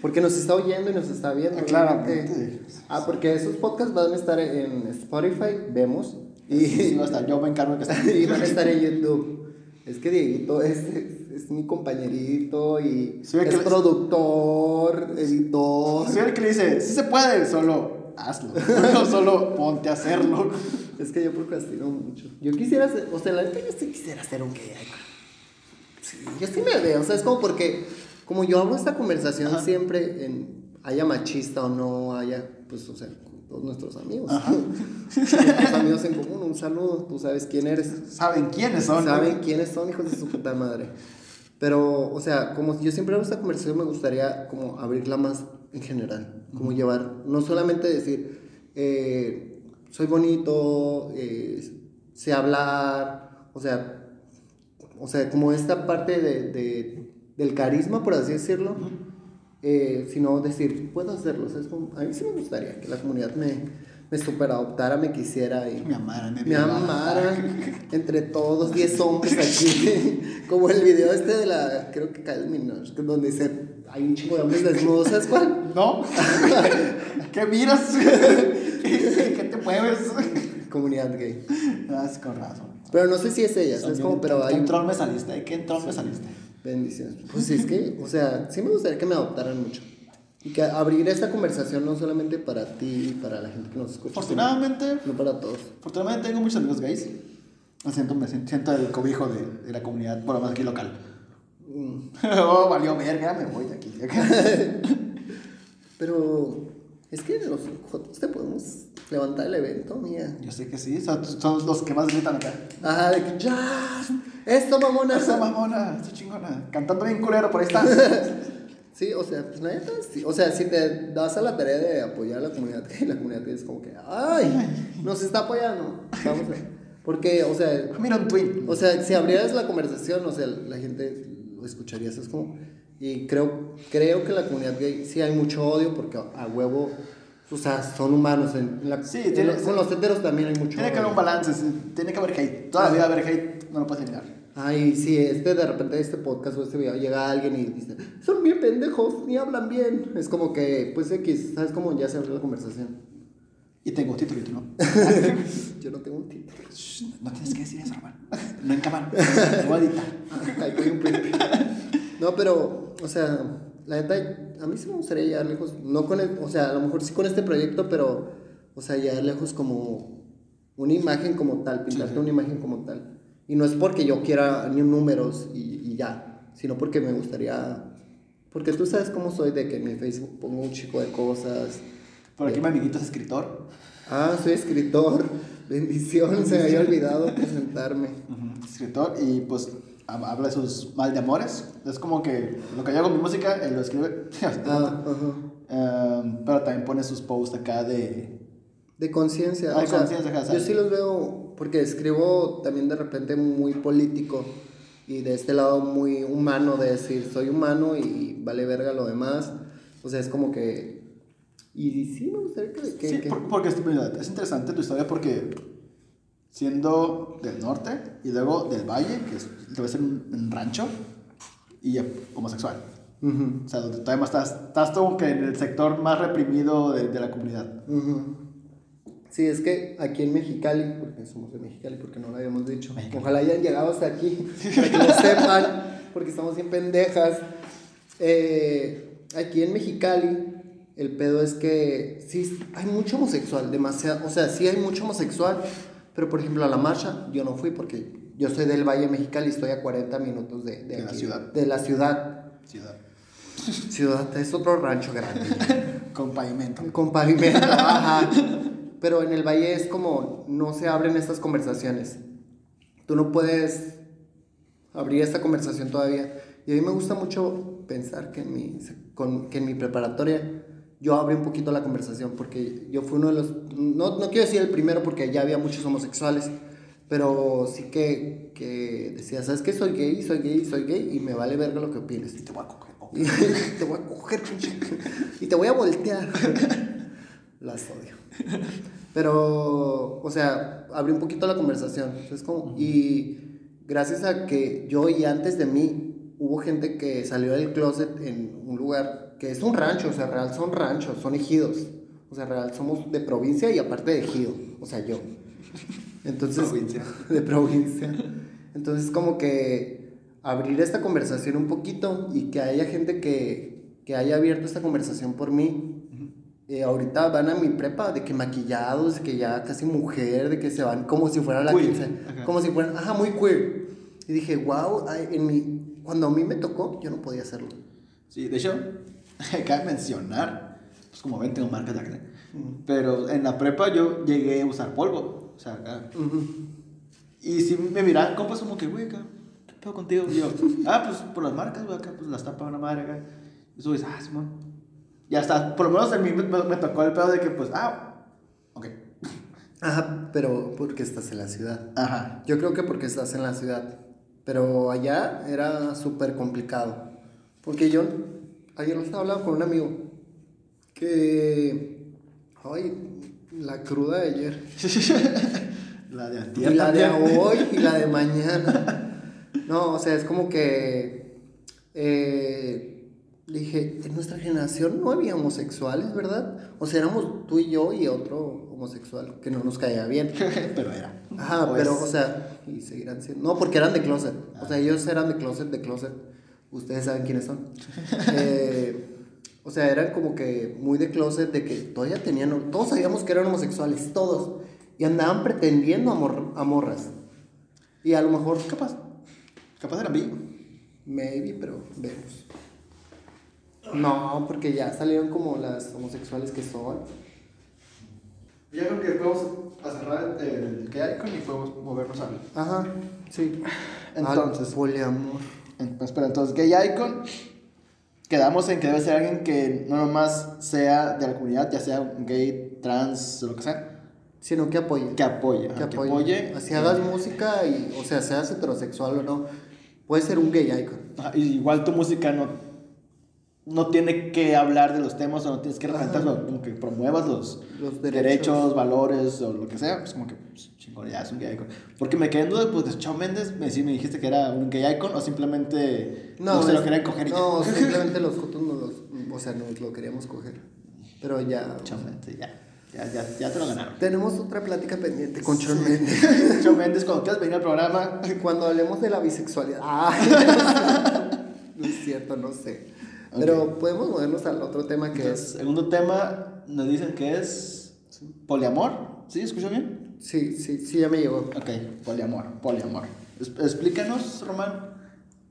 Porque nos está oyendo y nos está viendo. Ah, claramente. Ah, porque esos podcasts van a estar en Spotify, vemos. Y, sí, hasta yo me encargo de que esté. y van a estar en YouTube. Es que Dieguito es, es, es mi compañerito y Sí, que es le- productor, editor. Soy el que le dice, sí se puede, solo hazlo. No solo ponte a hacerlo. Es que yo procrastino mucho. Yo quisiera hacer, o sea, la neta yo sí quisiera hacer un gay. Sí, yo sí me veo, o sea, es como porque, como yo hablo esta conversación Ajá. siempre, en, haya machista o no haya, pues, o sea, con todos nuestros amigos. Ajá. nuestros amigos en común, un saludo, tú sabes quién eres. Saben quiénes son. ¿no? Saben quiénes son, hijos de su puta madre. Pero, o sea, como yo siempre hago esta conversación, me gustaría como abrirla más en general. Como llevar, no solamente decir, eh, soy bonito, eh, sé hablar, o sea, o sea, como esta parte de, de- del carisma, por así decirlo, eh, sino decir, puedo hacerlo. o sea, como- a mí sí me gustaría que la comunidad me, me super adoptara, me quisiera y Me amaran, me me amaran entre todos 10 hombres aquí como el video este de la creo que Kyle donde dice hay un chingo de hombres desnudos ¿sabes cuál? ¿No? ¿Qué miras? ¿Qué te mueves? comunidad gay Ah, es con razón. pero no sé si es ella ¿sabes cómo? pero ¿Qué hay troll me saliste? ¿De qué troll me saliste? bendiciones pues es que o sea sí me gustaría que me adoptaran mucho y que abrir esta conversación no solamente para ti para la gente que nos escucha Afortunadamente, no para todos afortunadamente tengo muchos amigos gays. Me siento, me siento, siento el cobijo de, de la comunidad, por lo menos aquí local. Mm, oh, valió verga, me voy de aquí. pero es que los jotos te podemos levantar el evento mía Yo sé que sí, son, son los que más gritan acá. Ajá, de que ya, esto mamona. Esa mamona, esta chingona. Cantando bien culero, por ahí está. Sí, o sea, pues neta, sí. O sea, si te das a la tarea de apoyar a la comunidad, que la comunidad es como que, ay, nos está apoyando. Vamos a Porque, o sea, Mira un tweet. o sea, si abrieras la conversación, o sea, la gente lo escucharía. eso Es como, y creo, creo que la comunidad gay sí hay mucho odio porque a huevo, o sea, son humanos. En la, Sí, en tiene- la- con los heteros también hay mucho Tiene que haber un odio. balance, sí, tiene que haber hate. Todavía haber hate, no lo puedes eliminar. Ay, si este de repente este podcast o este video llega alguien y dice, son bien pendejos, ni hablan bien. Es como que, pues X, ¿sabes cómo ya se abrió la conversación? Y tengo título y tú no. Yo no tengo un título. Shh, no tienes que decir eso, hermano. No en cámara. Lo voy a editar. Un. No, pero, o sea, la neta, a mí sí me gustaría llegar lejos, no con el, o sea, a lo mejor sí con este proyecto, pero, o sea, llegar lejos como una imagen como tal, pintarte Sí, sí. una imagen como tal. Y no es porque yo quiera ni números y, y ya, sino porque me gustaría... Porque tú sabes cómo soy de que en mi Facebook pongo un chico de cosas. Por aquí mi amiguito es escritor. Ah, soy escritor. Bendición, se me había olvidado presentarme. Escritor y pues habla de sus mal de amores. Es como que lo que yo hago con mi música, él lo escribe. Ah, ajá. Um, pero también pone sus posts acá de... De conciencia. Ah, o sea, Yo sí. los veo, porque escribo también de repente muy político y de este lado muy humano, de decir, soy humano y vale verga lo demás. O sea, es como que... Y sí me gustaría que... que- Sí, que- por- porque es interesante tu historia porque siendo del norte y luego del valle, que es, debe ser un, un rancho, y homosexual. Ujú, O sea, donde todavía más estás, estás como que en el sector más reprimido de, de la comunidad. ujú. Sí, es que aquí en Mexicali, porque somos de Mexicali, porque no lo habíamos dicho, Mexicali. ojalá hayan llegado hasta aquí, para que lo sepan, porque estamos bien pendejas. Eh, aquí en Mexicali, el pedo es que sí, hay mucho homosexual, demasiado, o sea, sí hay mucho homosexual, pero por ejemplo a la marcha yo no fui porque yo soy del Valle Mexicali, estoy a 40 minutos de, de De la aquí, ciudad. De la ciudad. Ciudad. Ciudad, es otro rancho grande. Con pavimento. Con pavimento, ajá. Pero en el valle es como no se abren estas conversaciones. Tú no puedes abrir esta conversación todavía. Y a mí me gusta mucho pensar que en mi, con, que en mi preparatoria yo abrí un poquito la conversación porque yo fui uno de los, no, no quiero decir el primero porque ya había muchos homosexuales, pero sí que, que decía, ¿sabes qué? Soy gay, soy gay, soy gay y me vale verga lo que opines. Y te voy a coger. oh. Y te voy a coger. Y te voy a voltear. Las odio. Pero, o sea, abrí un poquito la conversación. Es como, y gracias a que yo y antes de mí hubo gente que salió del closet en un lugar que es un rancho, o sea, real son ranchos, son ejidos. O sea, real somos de provincia y aparte de ejido. O sea, yo. Entonces, Provincia. de provincia. Entonces, como que abrir esta conversación un poquito y que haya gente que, que haya abierto esta conversación por mí. Eh, ahorita van a mi prepa de que maquillados, de que ya casi mujer, de que se van como si fuera la Queer, 15. ajá. Como si fueran, ajá, muy queer. Y dije, wow, en mi, cuando a mí me tocó, yo no podía hacerlo. Sí, de hecho, cabe mencionar, pues como ven, tengo marcas de acné. Pero en la prepa yo llegué a usar polvo. O sea, acá. Y si me miraban, compas, como que, güey, acá, ¿qué pedo contigo? Y yo, ah, pues por las marcas, güey, acá, pues las tapa una madre acá. Y eso dices, ah, Simón. Y hasta, por lo menos a mí me, me- me tocó el pedo de que, pues, ah, ok. Ajá, pero porque estás en la ciudad. Ajá. Yo creo que porque estás en la ciudad. Pero allá era súper complicado. Porque yo ayer lo estaba hablando con un amigo que. Ay, la cruda de ayer. La de Y antier la de hoy y la de mañana. No, o sea, es como que. eh, le dije, en nuestra generación no había homosexuales, ¿verdad? O sea, éramos tú y yo y otro homosexual que no nos caía bien. Pero era. Ajá, pero, o sea, y seguirán siendo. No, porque eran de closet. O sea, ellos eran de closet, de closet. Ustedes saben quiénes son. Eh, o sea, eran como que muy de closet, de que todavía tenían. Todos sabíamos que eran homosexuales, todos. Y andaban pretendiendo a, mor- a morras. Y a lo mejor, Capaz. Capaz eran bi. maybe, pero vemos. No, porque ya salieron como las homosexuales que son. Ya creo que podemos a cerrar el que hay con y podemos movernos al. Ajá, sí. Entonces. Al poliamor. Espera, entonces, gay icon. Quedamos en que debe ser alguien que no nomás sea de la comunidad, ya sea gay, trans lo que sea, Sino que apoye. que apoye. que ajá, que apoye. apoye. Así hagas música y, o sea, seas heterosexual o no, puedes ser un gay icon. Ajá, y igual tu música no, no tiene que hablar de los temas o no tienes que sino como que promuevas los, Los derechos. derechos. valores o lo que sea, pues como que pues, chingón, ya es un gay icon. Porque me quedé en duda, pues de Shawn Mendes, me, sí, me dijiste que era un gay icon o simplemente no, se es- lo querían coger y No, ya. simplemente los jotos no los, o sea, nos lo queríamos coger. Pero ya. Shawn Mendes, ya, ya, ya, ya te lo ganaron. Tenemos otra plática pendiente con Shawn Mendes. Shawn Mendes, cuando quieras venir al programa, Cuando hablemos de la bisexualidad. Ah, no es cierto, no sé. Pero podemos movernos al otro tema que Entonces, es. segundo tema, nos dicen que es poliamor. ¿Sí? ¿Escucho bien? Sí, sí, sí, ya me llegó. Ok, poliamor, poliamor. Es- Explícanos, Román,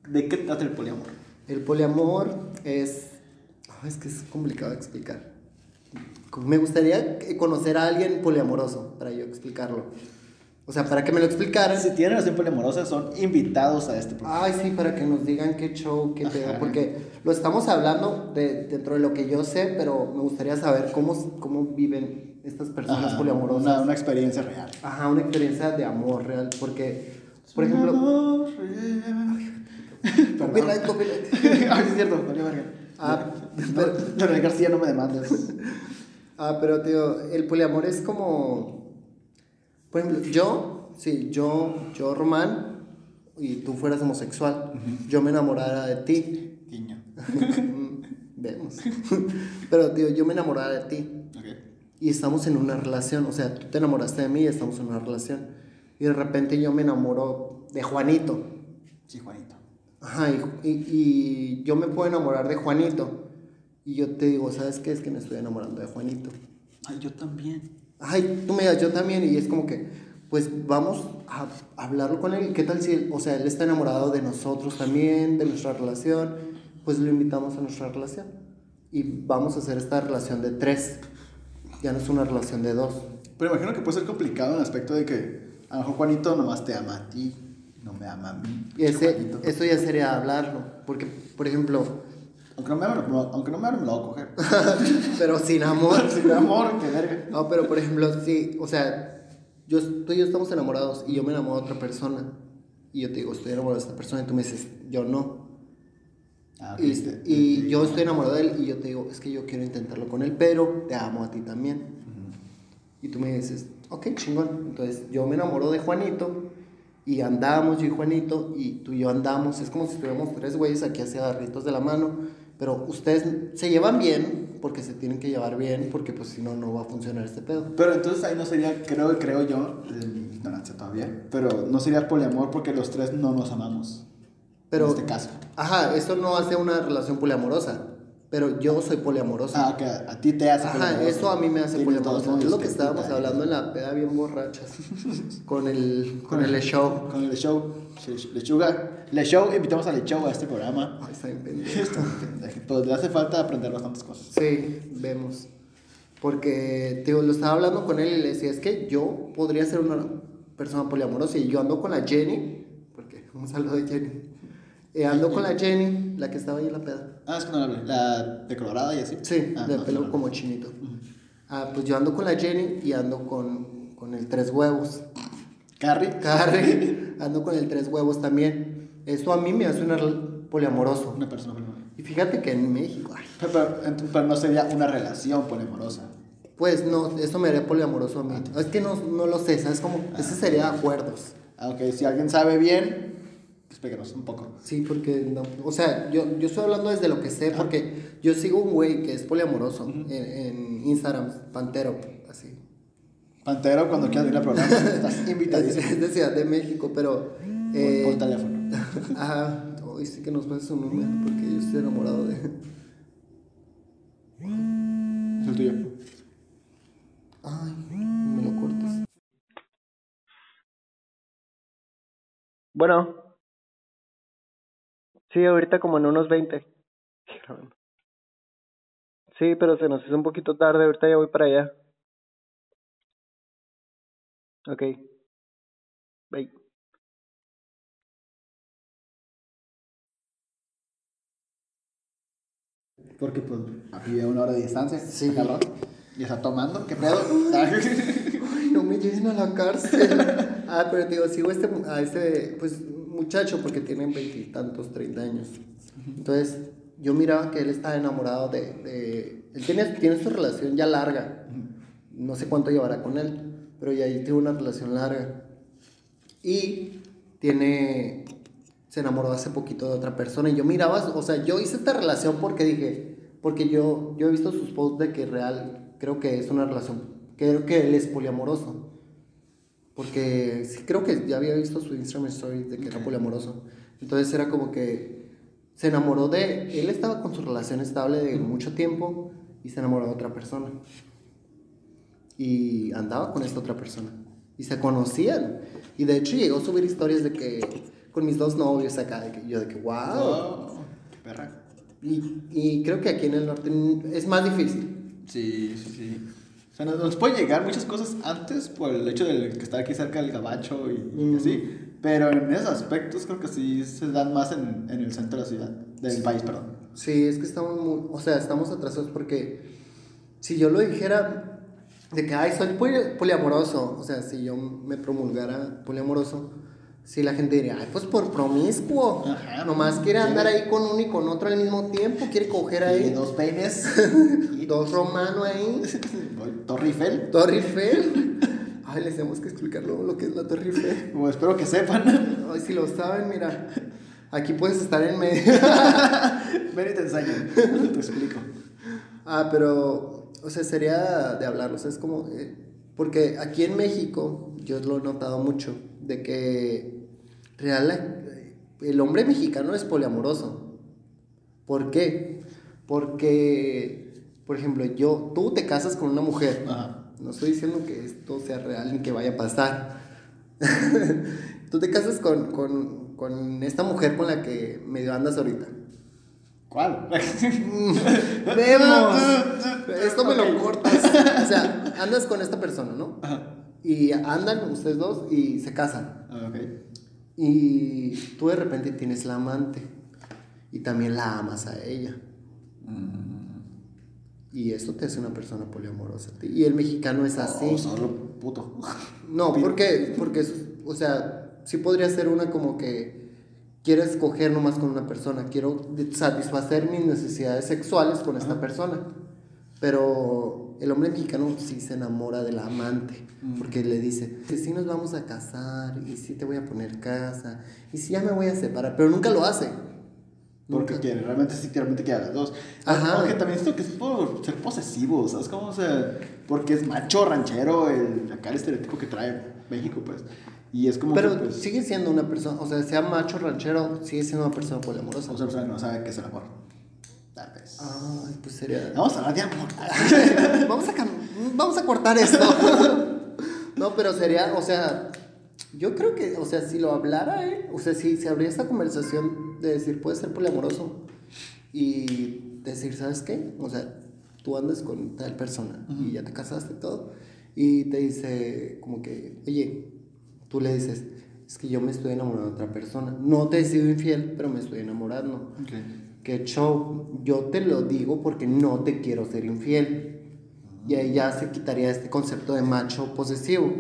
¿de qué trata el poliamor? El poliamor es. es que es complicado de explicar. Me gustaría conocer a alguien poliamoroso para yo explicarlo. O sea, para que me lo explicaran. Si tienen relación poliamorosa, son invitados a este programa. Ay, sí, para que nos digan qué show, qué pedo. Porque lo estamos hablando de, dentro de lo que yo sé, pero me gustaría saber cómo, cómo viven estas personas Ajá, poliamorosas. Una, una experiencia real. Ajá, una experiencia de amor real. Porque, por ejemplo. Amor real. Copyright, copyright. Ay, es cierto, verga. Ah, pero, pero García no me demandes. Ah, pero tío, el poliamor es como. Por ejemplo, yo, sí, yo, yo, Román, y tú fueras homosexual, yo me enamorara de ti. Vemos. Pero, tío, yo me enamorara de ti. Ok. Y estamos en una relación. O sea, tú te enamoraste de mí y estamos en una relación. Y de repente yo me enamoro de Juanito. Sí, Juanito. Ajá, y, y- y yo me puedo enamorar de Juanito. Y yo te digo, ¿sabes qué? Es que me estoy enamorando de Juanito. Ay, yo también. Ay, tú me digas, yo también. Y es como que, pues vamos a hablarlo con él. ¿Qué tal si, él- o sea, él está enamorado de nosotros también, de nuestra relación? Pues lo invitamos a nuestra relación. Y vamos a hacer esta relación de tres. Ya no es una relación de dos. Pero imagino que puede ser complicado en el aspecto de que a lo mejor Juanito nomás te ama a ti, no me ama a mí. Y ese, eso ya sería hablarlo. Porque, por ejemplo, Aunque no me no- aunque no me ame, me lo voy a coger. pero sin amor. Sin amor, qué verga. No, pero por ejemplo, sí, o sea, yo, tú y yo estamos enamorados y yo me enamoro de otra persona. Y yo te digo, estoy enamorado de esta persona y tú me dices, yo no. Ah, Y, este- y yo estoy enamorado de él y yo te digo, es que yo quiero intentarlo con él, pero te amo a ti también. Y tú me dices, ok, chingón. Entonces yo me enamoro de Juanito y andamos yo y Juanito y tú y yo andamos. Es como si estuviéramos tres güeyes aquí hacia agarritos de la mano. Pero ustedes se llevan bien porque se tienen que llevar bien porque pues si no, no va a funcionar este pedo. Pero entonces ahí no sería, creo, creo yo, de mi ignorancia todavía, pero no sería poliamor porque los tres no nos amamos. Pero, en este caso. Ajá, eso no hace una relación poliamorosa. Pero yo soy poliamoroso. Ah, ok, a ti te hace Ajá, eso a mí me hace todos Es lo que estábamos puta, hablando en la peda bien borrachas. con el, con el show. Con el show. Lechuga. Le show, invitamos a Le show a este programa. Ay, está bien pendejo. Pues le hace falta aprender bastantes cosas. Sí, vemos. Porque, digo, lo estaba hablando con él y le decía, es que yo podría ser una persona poliamorosa y yo ando con la Jenny, porque un saludo de Jenny. Eh, ando con la Jenny, la que estaba ahí en la peda. Ah, es que no la hablé. La decolorada y así. Sí, Ah, de no, pelo no, no. como chinito. Ah, pues yo ando con la Jenny y ando con, con el tres huevos. Carrie. Carrie, ando con el tres huevos también. Eso a mí me hace un poliamoroso. Una persona poliamorosa. Y fíjate que en México, ay, Pero, pero, no sería una relación poliamorosa. pues no, eso me haría poliamoroso a mí. Es que no, no lo sé, ¿sabes? Como, ese sería acuerdos. Aunque si alguien sabe bien, explícanos un poco. Sí, porque, no, o sea, yo, yo estoy hablando desde lo que sé, porque yo sigo un güey que es poliamoroso en, en Instagram, Pantero, así. Pantero, cuando quieras venir al programa, estás Es, invitadísimo. es de Ciudad de México, pero... Por, eh, por teléfono. Ajá, hoy sí que nos pasa su número, porque yo estoy enamorado de... Es el tuyo. Ay, me lo cortas. Bueno. Sí, ahorita como en unos 20. Sí, pero se nos hizo un poquito tarde, ahorita ya voy para allá. Ok. Bye. Porque pues había una hora de distancia. Sí. cabrón. Y está tomando, ¿qué pedo? Ay, no me lleven a la cárcel. ah, pero te digo, sigo este, a este pues, muchacho porque tiene veintitantos, treinta años. Entonces, yo miraba que él estaba enamorado de... de él tiene, tiene su relación ya larga. No sé cuánto llevará con él, pero ya ahí tiene una relación larga. Y tiene... Se enamoró hace poquito de otra persona y yo miraba, o sea, yo hice esta relación porque dije, porque yo, yo he visto sus posts de que real, creo que es una relación, creo que él es poliamoroso. Porque sí, creo que ya había visto su Instagram story de que era poliamoroso. Entonces era como que se enamoró de, él estaba con su relación estable de mucho tiempo y se enamoró de otra persona. Y andaba con esta otra persona. y se conocían. Y de hecho llegó a subir historias de que con mis dos novios acá, de que yo de que, wow. Oh, qué perra. Y, y creo que aquí en el norte es más difícil. Sí, sí, sí. Sea, nos, nos puede llegar muchas cosas antes por el hecho de que estar aquí cerca del gabacho y, y Mm. así. Pero en esos aspectos creo que sí se dan más en, en el centro de la ciudad, del país, perdón. Sí, es que estamos muy, o sea, estamos atrasados porque si yo lo dijera de que, ay, soy poli- poliamoroso, o sea, si yo me promulgara poliamoroso, sí la gente diría, ay, pues por promiscuo, Ajá. nomás quiere andar ahí con uno y con otro al mismo tiempo, quiere coger Y ahí, dos peines. y dos romano ahí. Torre Eiffel. Ay, les tenemos que explicar luego lo que es la Torre Eiffel. Bueno, espero que sepan. Ay, si lo saben, mira, aquí puedes estar en medio. Ven y te enseño. te explico. Ah, pero, o sea, sería de hablarlo, o sea, es como, eh, porque aquí en México, yo lo he notado mucho, de que real, el hombre mexicano es poliamoroso. ¿Por qué? Porque, por ejemplo, yo, tú te casas con una mujer, Ajá. no estoy diciendo que esto sea real ni que vaya a pasar. tú te casas con, con, con esta mujer con la que medio andas ahorita. ¿Cuál? Vemos. Esto me lo cortas. O sea, andas con esta persona, ¿no? Ajá. Y andan ustedes dos y se casan. Ah, ok. Y tú de repente tienes la amante. Y también la amas a ella. Y eso te hace una persona poliamorosa. Y el mexicano es así. Solo puto. No, porque, porque o sea, sí podría ser una como que quiero escoger nomás con una persona, quiero satisfacer mis necesidades sexuales con esta persona. Pero el hombre mexicano sí se enamora de la amante, porque le dice, que sí nos vamos a casar, y sí te voy a poner casa, y sí ya me voy a separar, pero nunca lo hace. Porque Nunca. quiere, realmente sí, realmente quiere a las dos. Ajá. Aunque también siento que es por ser posesivo, ¿sabes cómo? O sea, porque es macho ranchero, el, acá el estereotipo que trae México, pues. Y es como Pero que, pues, sigue siendo una persona, o sea, sea macho ranchero, sigue siendo una persona poliamorosa. o sea, que no sabe qué es el amor. Tal vez. Ay, pues sería... Vamos a hablar de amor. vamos, a cam- vamos a cortar esto. no, pero sería, o sea, yo creo que, o sea, si lo hablara, ¿eh? o sea, si se abriera esta conversación de decir, puedes ser poliamoroso y decir, ¿sabes qué? O sea, tú andas con tal persona y ya te casaste y todo, y te dice, como que, oye, tú le dices, es que yo me estoy enamorando de otra persona. No te he sido infiel, pero me estoy enamorando. Que show, yo te lo digo porque no te quiero ser infiel. Y ahí ya se quitaría este concepto de macho posesivo.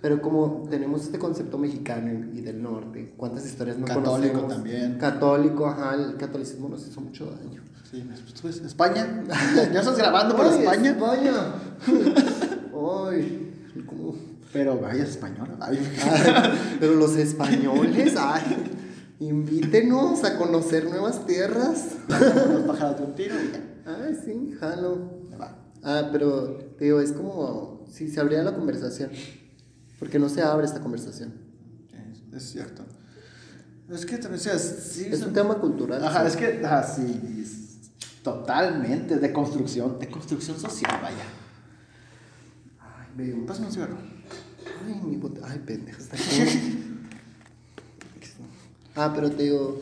Pero como tenemos este concepto mexicano y del norte, ¿cuántas historias no Católico conocemos? también. Católico, ajá, el catolicismo nos hizo mucho daño. Sí, pues, España. Ya estás grabando para ¡Ay, España. España! ¡Ay! ¿cómo? Pero vaya es española. Ay, Ay, pero los españoles, ay, invítenos a conocer nuevas tierras. Los pájaros de un tiro y ya. Ay, sí, jalo. Me va. Ah, pero te digo, es como si se abriera la conversación. Porque no se abre esta conversación. Es, es cierto. Es que también, o sea, sí. Es un tema cultural. Ajá, sí. es que, ajá, sí. es- Totalmente. De construcción. De construcción social, vaya. Ay, veo. Pásame un cigarro. Ay, mi bot... Ay, pendejo, está aquí. Ah, pero te digo.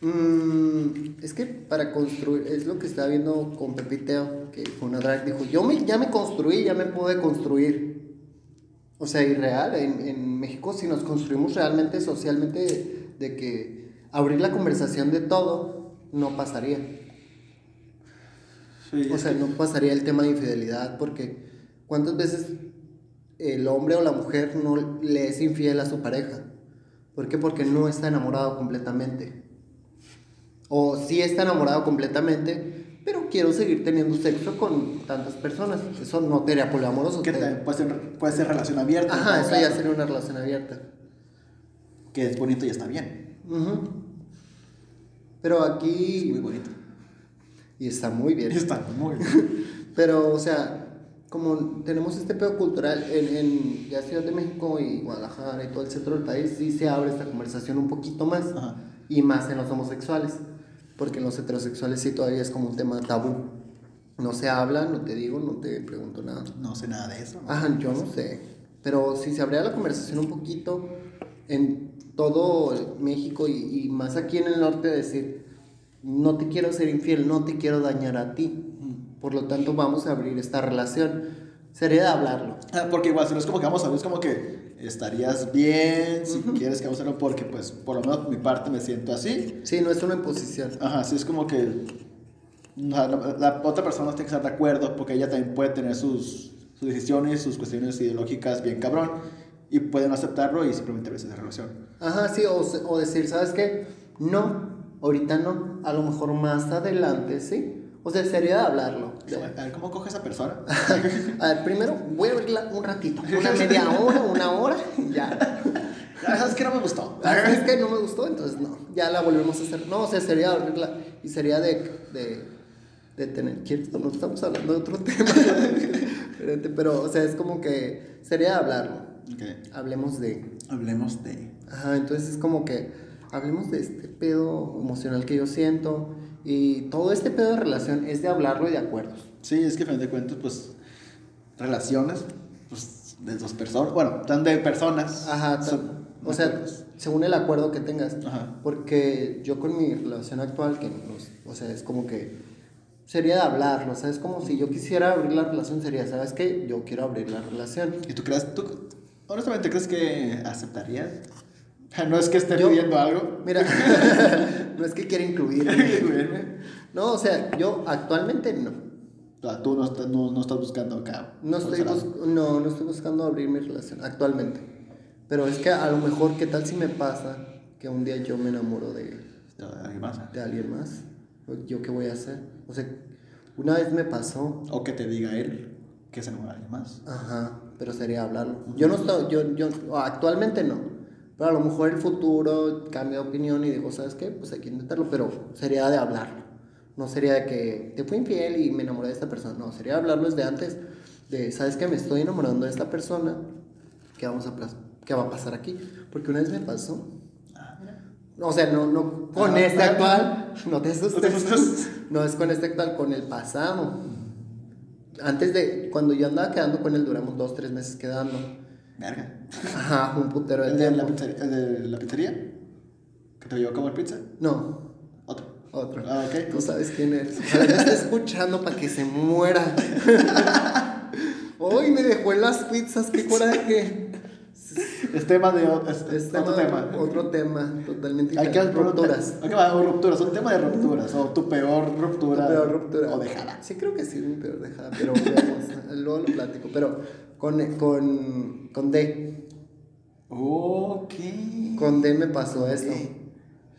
mm, es que para construir, es lo que estaba viendo con Pepiteo, que fue una drag, dijo, yo me, ya me construí, ya me pude construir. O sea, irreal, en, en México si nos construimos realmente socialmente de que abrir la conversación de todo, no pasaría. Sí, O sea, no pasaría el tema de infidelidad porque ¿cuántas veces el hombre o la mujer no le es infiel a su pareja? ¿Por qué? Porque no está enamorado completamente. O sí está enamorado completamente, pero quiero seguir teniendo sexo con tantas personas. Eso no te haría poliamoroso. que te- puede, ser, puede ser relación abierta. Ajá, eso ya sería una relación abierta. Que es bonito y está bien. Pero Es aquí... muy bonito. Y está muy bien. Está muy bien. Pero, o sea, como tenemos este pedo cultural en, en ya Ciudad de México y Guadalajara y todo el centro del país, sí se abre esta conversación un poquito más. Ajá. Y más en los homosexuales. Porque en los heterosexuales sí todavía es como un tema tabú. No se habla, no te digo, no te pregunto nada. No sé nada de eso. ¿no? Ajá, yo no sé. Pero si se abría la conversación un poquito en todo México y, y más aquí en el norte, decir, no te quiero ser infiel, no te quiero dañar a ti. Por lo tanto, vamos a abrir esta relación. Sería de hablarlo. Ah, porque igual, si no es como que vamos a ver, es como que estarías bien, si quieres que vamos a hacerlo, porque pues por lo menos por mi parte me siento así. Sí, no es una imposición. Ajá, sí, es como que la, la- la otra persona tiene que estar de acuerdo, porque ella también puede tener sus, sus decisiones, sus cuestiones ideológicas bien cabrón, y pueden aceptarlo y simplemente abrirse esa relación. Ajá, sí, o, o decir, ¿sabes qué? No, ahorita no, a lo mejor más adelante, sí. O sea, sería de hablarlo. A ver, ¿cómo coge esa persona? A ver, primero voy a abrirla un ratito, una media hora, una hora, y ya. Que no me gustó. Es que no me gustó, entonces no, ya la volvemos a hacer. No, o sea, sería abrirla y sería de, de, de tener. ¿Quieres? No estamos hablando de otro tema pero, o sea, es como que sería de hablarlo. Ok, Hablemos de. hablemos de... Ajá, entonces es como que hablemos de este pedo emocional que yo siento y todo este pedo de relación es de hablarlo y de acuerdos. Sí, es que a fin de cuentas, pues, relaciones, pues, de dos personas, bueno, tan de personas. Ajá, son- o sea, según el acuerdo que tengas. Ajá. Porque yo con mi relación actual, que nos- o sea, es como que sería de hablarlo, ¿sabes? Como si yo quisiera abrir la relación, sería, ¿sabes qué? Yo quiero abrir la relación. ¿Y tú crees, tú, honestamente, crees que aceptarías? No es que esté Yo- pidiendo algo. Mira, no es que quiera incluirme. No, o sea, yo actualmente no. Tú no, estás- no, no estás buscando acá. No estoy, bus- no, no estoy buscando abrir mi relación actualmente. Pero es que a lo mejor, ¿qué tal si me pasa que un día yo me enamoro de, lado. ¿De alguien más? de alguien más? ¿Yo qué voy a hacer? O sea, una vez me pasó, O que te diga él que se enamora de alguien más. ajá, pero sería hablarlo. Yo no estoy, yo, yo, actualmente no. Pero a lo mejor el futuro cambia de opinión y digo, ¿sabes qué? Pues hay que intentarlo, pero sería de hablarlo. No sería de que te fui infiel y me enamoré de esta persona. No, sería hablarlo desde antes de, ¿sabes qué? Me estoy enamorando de esta persona. ¿Qué, vamos a, qué va a pasar aquí? Porque una vez me pasó. Ah. O sea, no, no con Ah, este ah, actual. No te asustes. No es con este actual, con el pasado. Antes de, cuando yo andaba quedando con él, duramos dos, tres meses quedando. Verga. Ajá, un putero de ¿El de, la tiempo. pizzería, ¿El de la pizzería? ¿Que te llevó a comer pizza? No, Otro. otro. Ah, ok. Tú sabes quién eres. Ojalá me esté escuchando para que se muera. Hoy me dejó en las pizzas, qué coraje. Es tema de es, Es otro tema. Otro tema, totalmente Hay que. Rupturas. Va, o rupturas, un tema de rupturas. O tu peor ruptura. Tu peor ruptura. O dejada. Sí, creo que sí, es mi peor dejada, pero vemos, luego lo platico. Pero con, con, con D, Ok. con D me pasó esto. Ok.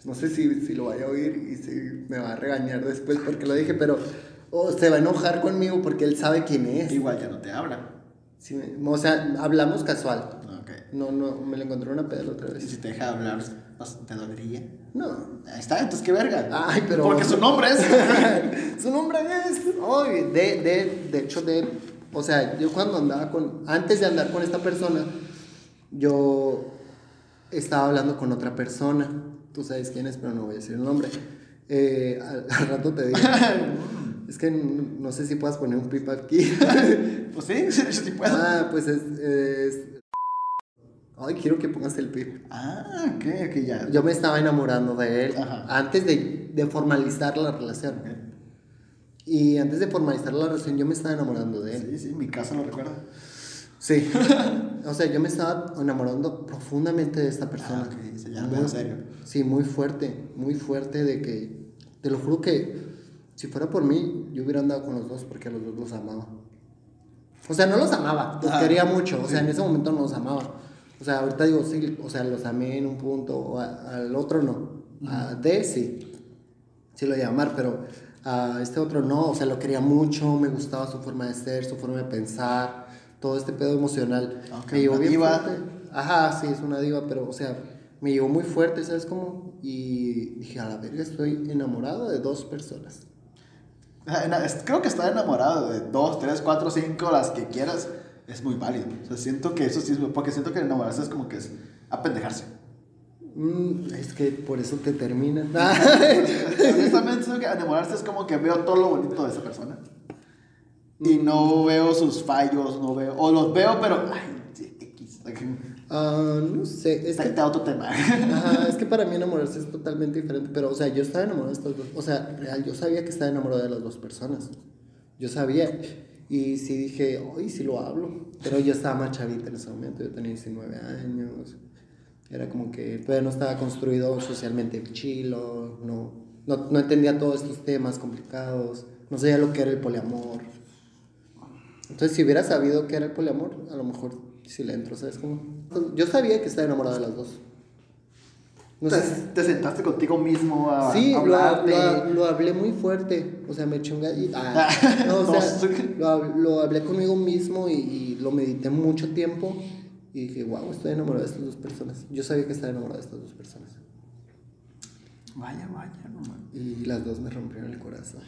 No sé si, si lo vaya a oír y si me va a regañar después porque lo dije, pero o se va a enojar conmigo porque él sabe quién es. Igual ya no te habla. Sí, o sea, hablamos casual. Ok. No, no, me lo encontré una peda la otra Y vez. si te deja hablar, pues, ¿te dolería? No. Ahí está, entonces qué verga. Ay, pero. Porque su nombre es. su nombre es. Ay, de, de, de hecho, de. O sea, yo cuando andaba con. Antes de andar con esta persona, yo estaba hablando con otra persona. Tú sabes quién es, pero no voy a decir el nombre. Eh, al, al rato te digo. es que no sé si puedas poner un pip aquí. pues sí, sí, sí puedo. ah, pues es, es. Ay, quiero que pongas el pip. Ah, ok, ok, ya. Yo me estaba enamorando de él Ajá. antes de, de formalizar la relación. Y antes de formalizar la relación, yo me estaba enamorando de él. Sí, sí, mi casa lo recuerda. Sí. o sea, yo me estaba enamorando profundamente de esta persona. Ah, ok, se llama en serio. Sí, muy fuerte, muy fuerte de que, te lo juro que si fuera por mí, yo hubiera andado con los dos porque a los dos los amaba. O sea, no los amaba, los Ah, quería mucho, o sea, en ese momento no los amaba. O sea, ahorita digo, sí, o sea, los amé en un punto, o a- al otro no. A D sí, sí lo voy a amar, pero a este otro no, o sea, lo quería mucho, me gustaba su forma de ser, su forma de pensar, todo este pedo emocional. Ok, me llevó bien diva. fuerte. Ajá, sí, es una diva, pero, o sea, me llevó muy fuerte, ¿sabes cómo? Y dije, a la verga, estoy enamorado de dos personas. Ah, Creo que estar enamorado de dos, tres, cuatro, cinco, las que quieras, es muy válido. O sea, siento que eso sí es. Porque siento que enamorarse es como que es apendejarse. Mm, es que por eso te terminan. Honestamente, enamorarse es como que veo todo lo bonito de esa persona. Y no veo sus fallos, no veo. O los veo, pero. Ay, sí, Ah, no sé, es Está que, otro tema. ajá, es que para mí enamorarse es totalmente diferente, pero, o sea, yo estaba enamorado de estas dos, o sea, real, yo sabía que estaba enamorado de las dos personas, yo sabía, y sí dije, hoy sí lo hablo, pero yo estaba más chavita en ese momento, yo tenía 19 años, era como que todavía no estaba construido socialmente chilo, no, no, no entendía todos estos temas complicados, no sabía lo que era el poliamor. Entonces, si hubiera sabido qué era el poliamor, a lo mejor sí le entro, ¿sabes cómo? Yo sabía que estaba enamorado de las dos. No te, sé. te sentaste contigo mismo a Sí, lo, hablar lo- de... lo hablé muy fuerte. O sea, me eché un gallito. Ah, no, o sea, lo, lo hablé conmigo mismo y, y lo medité mucho tiempo. Y dije, wow, estoy enamorado de estas dos personas. Yo sabía que estaba enamorado de estas dos personas. Vaya, vaya, no mames. Y las dos me rompieron el corazón.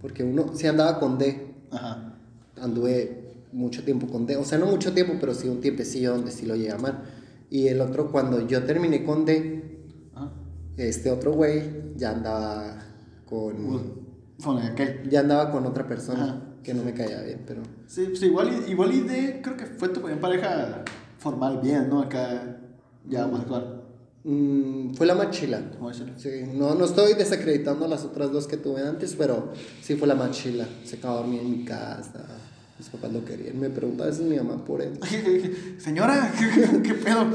Porque uno, si andaba con D, Ajá. anduve mucho tiempo con D. O sea, no mucho tiempo, pero sí un tiempecillo donde sí lo llegué a amar. Y el otro, cuando yo terminé con D, Ajá. este otro güey ya andaba con. Con aquel. Ya andaba con otra persona Ajá. Que no me caía bien, pero. Sí, pues igual, igual y de, creo que fue tu primera pareja formal bien, ¿no? Acá, ya homosexual. mm, fue la más chila. Sí, no, no estoy desacreditando las otras dos que tuve antes, pero sí fue la más chila. Se quedaba a dormir en mi casa. Mis papás lo querían. Me preguntaba a veces mi mamá por él. Señora, ¿qué, qué pedo?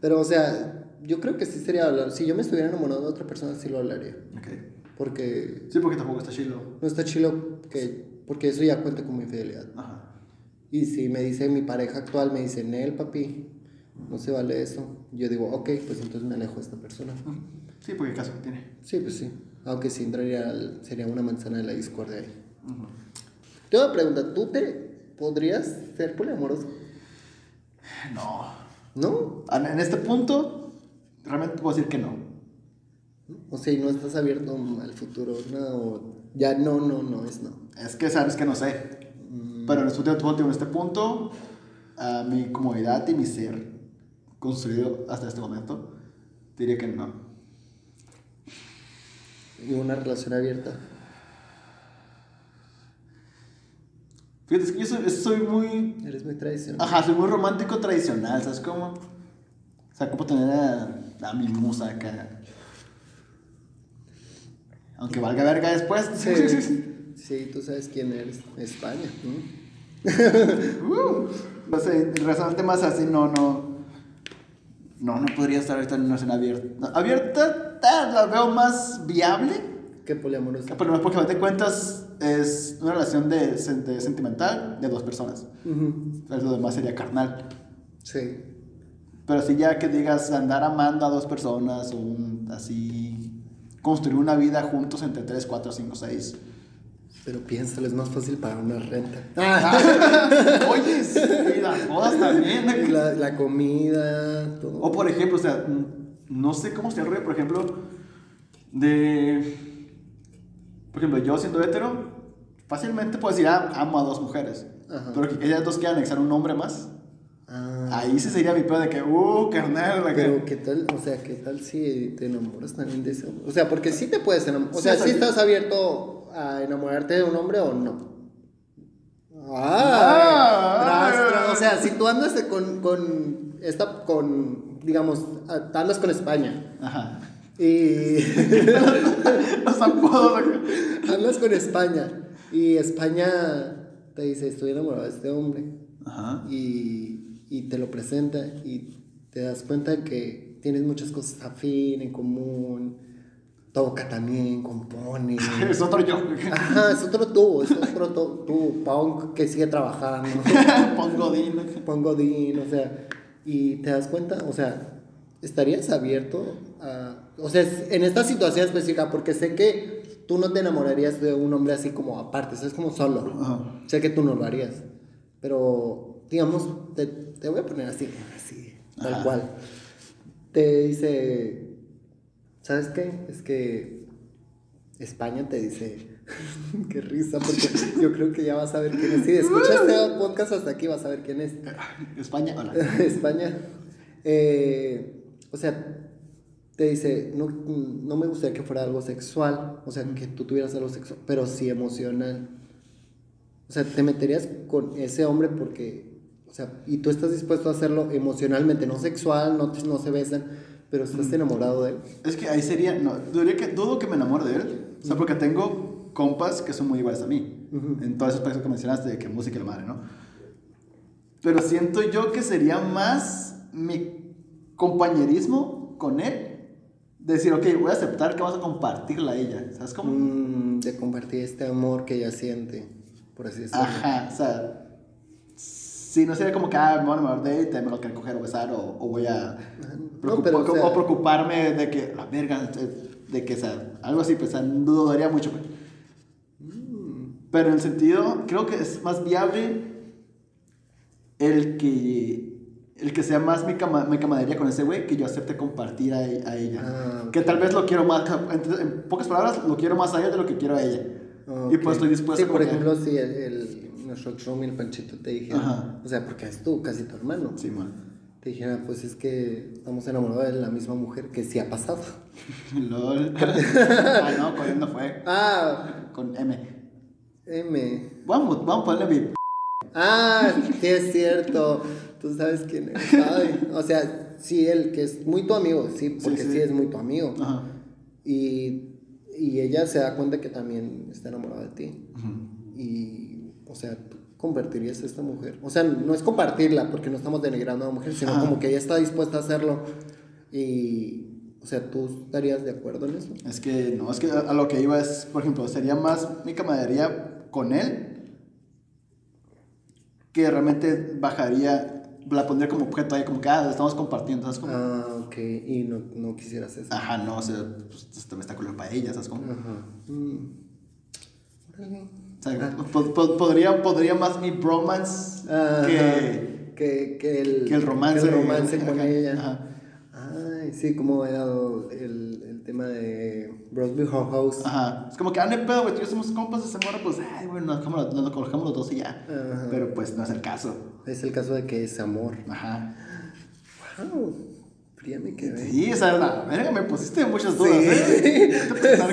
Pero, o sea, yo creo que sí sería hablar. Si yo me estuviera enamorado de otra persona, sí lo hablaría. Ok. Porque Sí, porque tampoco está chilo. no está chilo que. Porque eso ya cuenta como infidelidad. Ajá. Y si me dice mi pareja actual, me dice, Nel, papi, no se vale eso. Yo digo, ok, pues entonces me alejo de esta persona. Sí, porque caso tiene. Sí, pues sí. Aunque sí entraría, sería una manzana de la discordia ahí. Te voy a preguntar, ¿tú te podrías ser poliamoroso? No. ¿No? En en este punto, realmente puedo decir que no. O sea, y no estás abierto al futuro, no, o ya no, no, no, es no. Es que sabes que no sé. Pero en este en este punto, a mi comodidad y mi ser construido hasta este momento, diría que no. Y una relación abierta. Fíjate, es que yo soy, soy muy. Eres muy tradicional. Ajá, soy muy romántico tradicional, ¿sabes cómo? O sea, como tener a, a mi musa acá. Aunque valga verga después. Sí, sí, tú sabes quién eres. España. ¿no? Uh, no sé, razonablemente más así, no, no. No, no podría estar ahorita en una escena abierta. No, abierta, ta, la veo más viable. ¿Qué poliamoroso? Pero no es porque a de cuentas es una relación de, de sentimental de dos personas. Pero lo demás sería carnal. Sí. Pero si ya que digas andar amando a dos personas o un- así construir una vida juntos entre 3, 4, 5, 6. Pero piénsalo, es más fácil pagar una renta. Oye, sí, las bodas Y también. la, la comida, todo. O por ejemplo, o sea, no sé cómo se el rollo, por ejemplo, de... Por ejemplo, yo siendo hetero, fácilmente puedo decir, ah, amo a dos mujeres. Ajá. Pero que ellas dos quieran anexar un hombre más. Ah, Ahí sí sería mi pedo de que, uh, carnal, la que... pero qué tal, o sea, qué tal si te enamoras también de ese hombre? O sea, porque sí te puedes enamorar. O sea, sí estás abierto a enamorarte de un hombre o no. Ah, tras, tras, o sea, si tú andas con, con esta, con, digamos, andas con España Ajá. y Los apodos hablas con España y España te dice, estoy enamorado de este hombre Ajá. y, y te lo presenta y te das cuenta que tienes muchas cosas afín, en común, toca también, compone. Es otro yo. Ajá, es otro tú, es otro tú, punk que sigue trabajando, pongo din, o sea, y te das cuenta, o sea, ¿estarías abierto a, o sea, en esta situación específica, porque sé que tú no te enamorarías de un hombre así como aparte, es como solo, Ajá. sé que tú no lo harías, pero, digamos, te, te voy a poner así, así, tal cual, te dice, ¿sabes qué? Es que España te dice, qué risa, porque yo creo que ya vas a ver quién es. Si escuchas este podcast hasta aquí, vas a ver quién es. España, hola. España. Eh, o sea, te dice, no, no me gustaría que fuera algo sexual, o sea, que tú tuvieras algo sexual, pero sí emocional. O sea, te meterías con ese hombre porque O sea, y tú estás dispuesto a hacerlo emocionalmente, no sexual, no, no se besan, pero estás enamorado de él. Es que ahí sería, no, dudaría que, dudo que me enamore de él, o sea, porque tengo compas que son muy iguales a mí, en todos esos aspectos que mencionaste de que música y la madre, ¿no? Pero siento yo que sería más mi compañerismo con él. Decir, ok, voy a aceptar que vamos a compartirla a ella. ¿Sabes cómo? Mm, de compartir este amor que ella siente, por así decirlo. Ajá, o sea, si no sería como que, ah, me voy a de él, te me lo quiero coger o besar, o, o voy a No, preocup- pero, o sea- o preocuparme de que, la verga, de que, o sea, algo así, pues, dudaría mucho. pues. Pero en el sentido, creo que es más viable el que, el que sea más mi, cama, mi camaradería con ese güey que yo acepte compartir a, a ella. Ah, Que tal vez lo quiero más, en, en pocas palabras, lo quiero más a ella de lo que quiero a ella. Y pues estoy dispuesto Sí, por como que- ejemplo, si el, el, nuestro Trump y el Panchito te dijeran, Ajá. o sea, porque es tú, casi tu hermano, Sí, man. te dijera, pues es que estamos enamorados de la misma mujer que sí ha pasado. LOL. ah, no, con él no fue. Ah, Con M. M. Vamos, vamos a ponerle mi. Ah, sí es cierto. Tú sabes quién es. Ay, o sea, sí, él, que es muy tu amigo, sí, porque sí, sí. es muy tu amigo. Ajá. Y, y ella se da cuenta que también está enamorada de ti. Ujú. Y, o sea, tú convertirías a esta mujer. O sea, no es compartirla porque no estamos denigrando a la mujer, sino como que ella está dispuesta a hacerlo. Y, o sea, ¿tú estarías de acuerdo en eso? Es que no, es que a, lo que iba es, por ejemplo, sería más mi camaradería con él que realmente bajaría, la pondría como objeto ahí, como que, ah, estamos compartiendo, ¿sabes? Como, Ah, ok. Y no, no quisieras eso. Ajá, no, o sea, pues me está color para ella, ¿sabes? Como, Ajá. Mm. O sea, po- po- podría, podría más mi bromance que, que, que el, que el romance. que el romance con Ajá, ella. Ajá. Ay, sí, como era el, el tema de Brosby House. Ajá. Es como que, ah, no pedo, güey, tú y yo somos compas de morro, pues, ay, güey, nos cogemos, nos cogemos los dos y ya. Ajá. Pero pues no es el caso. Es el caso de que es amor. Ajá. Wow. Fría me quedé. Sí, o sea, la verga, me pusiste muchas dudas, Sí. ¿eh?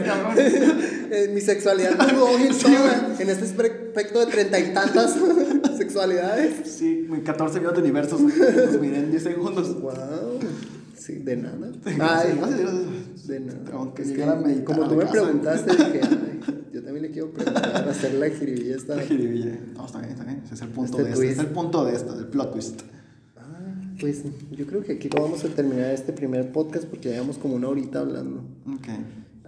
Cabrón. Eh, mi sexualidad en, toda- en este aspecto de treinta y tantas sexualidades. Sí, 14 millones de universos, los miré en 10 segundos. Wow. Sí, de nada. Ay, de nada. Aunque Es que, a como tú me casa. preguntaste, dije, ay, yo también le quiero preguntar, hacer la jiribilla esta. La jiribilla. No, está bien, está bien. Ese es el punto Este de esto. Es el punto de esto, del plot twist. Ay, Pues yo creo que aquí vamos a terminar este primer podcast porque llevamos como una horita hablando. Ok.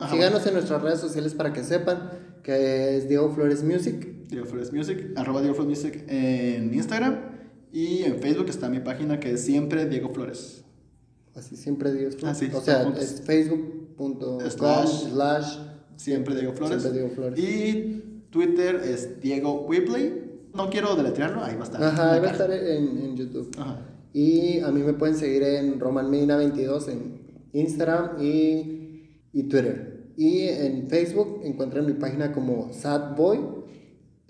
Síganos en nuestras redes sociales para que sepan que es Diego Flores Music. Diego Flores Music, arroba Diego Flores Music en Instagram. Y en Facebook está mi página que es siempre Diego Flores. Así siempre Diego Flores. Ah, sí, o sea, es facebook.com Slash. slash Siempre Diego Flores. Siempre Diego Flores. Y Twitter es Diego Whipley. No quiero deletrearlo, ahí va a estar. Ajá, ahí va a estar en, en YouTube. Ajá. Y a mí me pueden seguir en Roman Medina 22 en Instagram y, y Twitter. Y en Facebook encuentran mi página como sadboy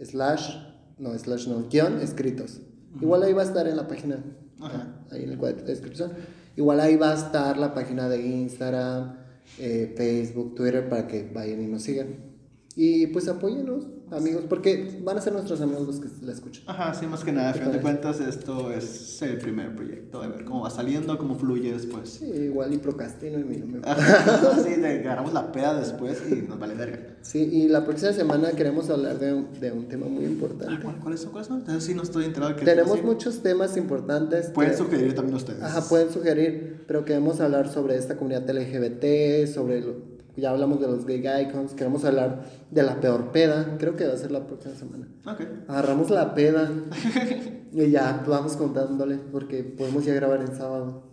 slash, no, slash no, guion escritos. Igual ahí va a estar en la página, Ajá. ahí en el cuadro de descripción. Igual ahí va a estar la página de Instagram, eh, Facebook, Twitter para que vayan y nos sigan. Y pues apóyenos, amigos, porque van a ser nuestros amigos los que la escuchan. Ajá, sí, más que nada, a fin de cuentas, esto es el primer proyecto, de ver cómo va saliendo, cómo fluye después. Sí, igual y procrastino y no me sí, de, agarramos la peda después y nos vale verga. Sí, y la próxima semana queremos hablar de un, de un tema muy Ah, importante. ¿cuál- ¿Cuáles son? ¿Cuáles son? Entonces sí no estoy enterado qué Tenemos muchos temas importantes. Pueden que- sugerir también ustedes. Ajá, pueden sugerir, pero queremos hablar sobre esta comunidad LGBT, sobre lo- ya hablamos de los gay icons, queremos hablar de la peor peda, creo que va a ser la próxima semana. Ok. Agarramos la peda y ya vamos contándole porque podemos ya grabar el sábado.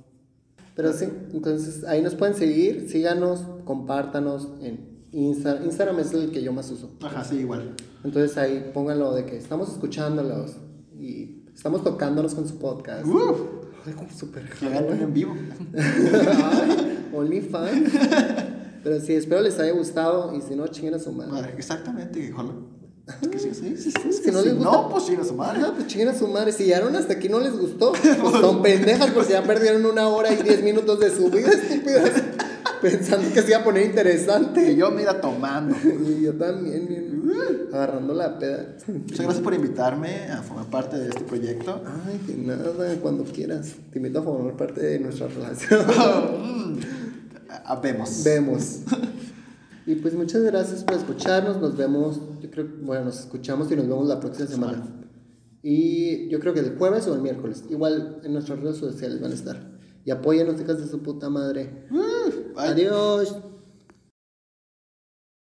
Pero sí, entonces ahí nos pueden seguir, síganos, compártanos en Instagram. Instagram es el que yo más uso. Ajá, sí, igual. Entonces ahí pónganlo de que estamos escuchándolos y estamos tocándonos con su podcast. Uh, Ay, como hagan en vivo. OnlyFans. Pero sí, espero les haya gustado y si no, chinguen a su madre. Madre, exactamente, ojalá. Es que sí, sí, sí, sí, Si no les gusta- No, pues sí, a su madre. Ajá, pues chinguen a su madre. Si llegaron hasta aquí no les gustó, pues son pendejas porque ya perdieron una hora y diez minutos de su vida, estúpidas. Pensando que se iba a poner interesante. Y yo, mira, tomando. Y yo también, bien. Agarrando la peda. Muchas gracias por invitarme a formar parte de este proyecto. Ay, de nada, cuando quieras. Te invito a formar parte de nuestra relación. Ah, Vemos. Vemos. Y pues muchas gracias por escucharnos. Nos vemos, yo creo, bueno, nos escuchamos y nos vemos la próxima semana. Y yo creo que el jueves o el miércoles. Igual en nuestras redes sociales van a estar. Y apóyenos, hijas de su puta madre. Bye. Adiós.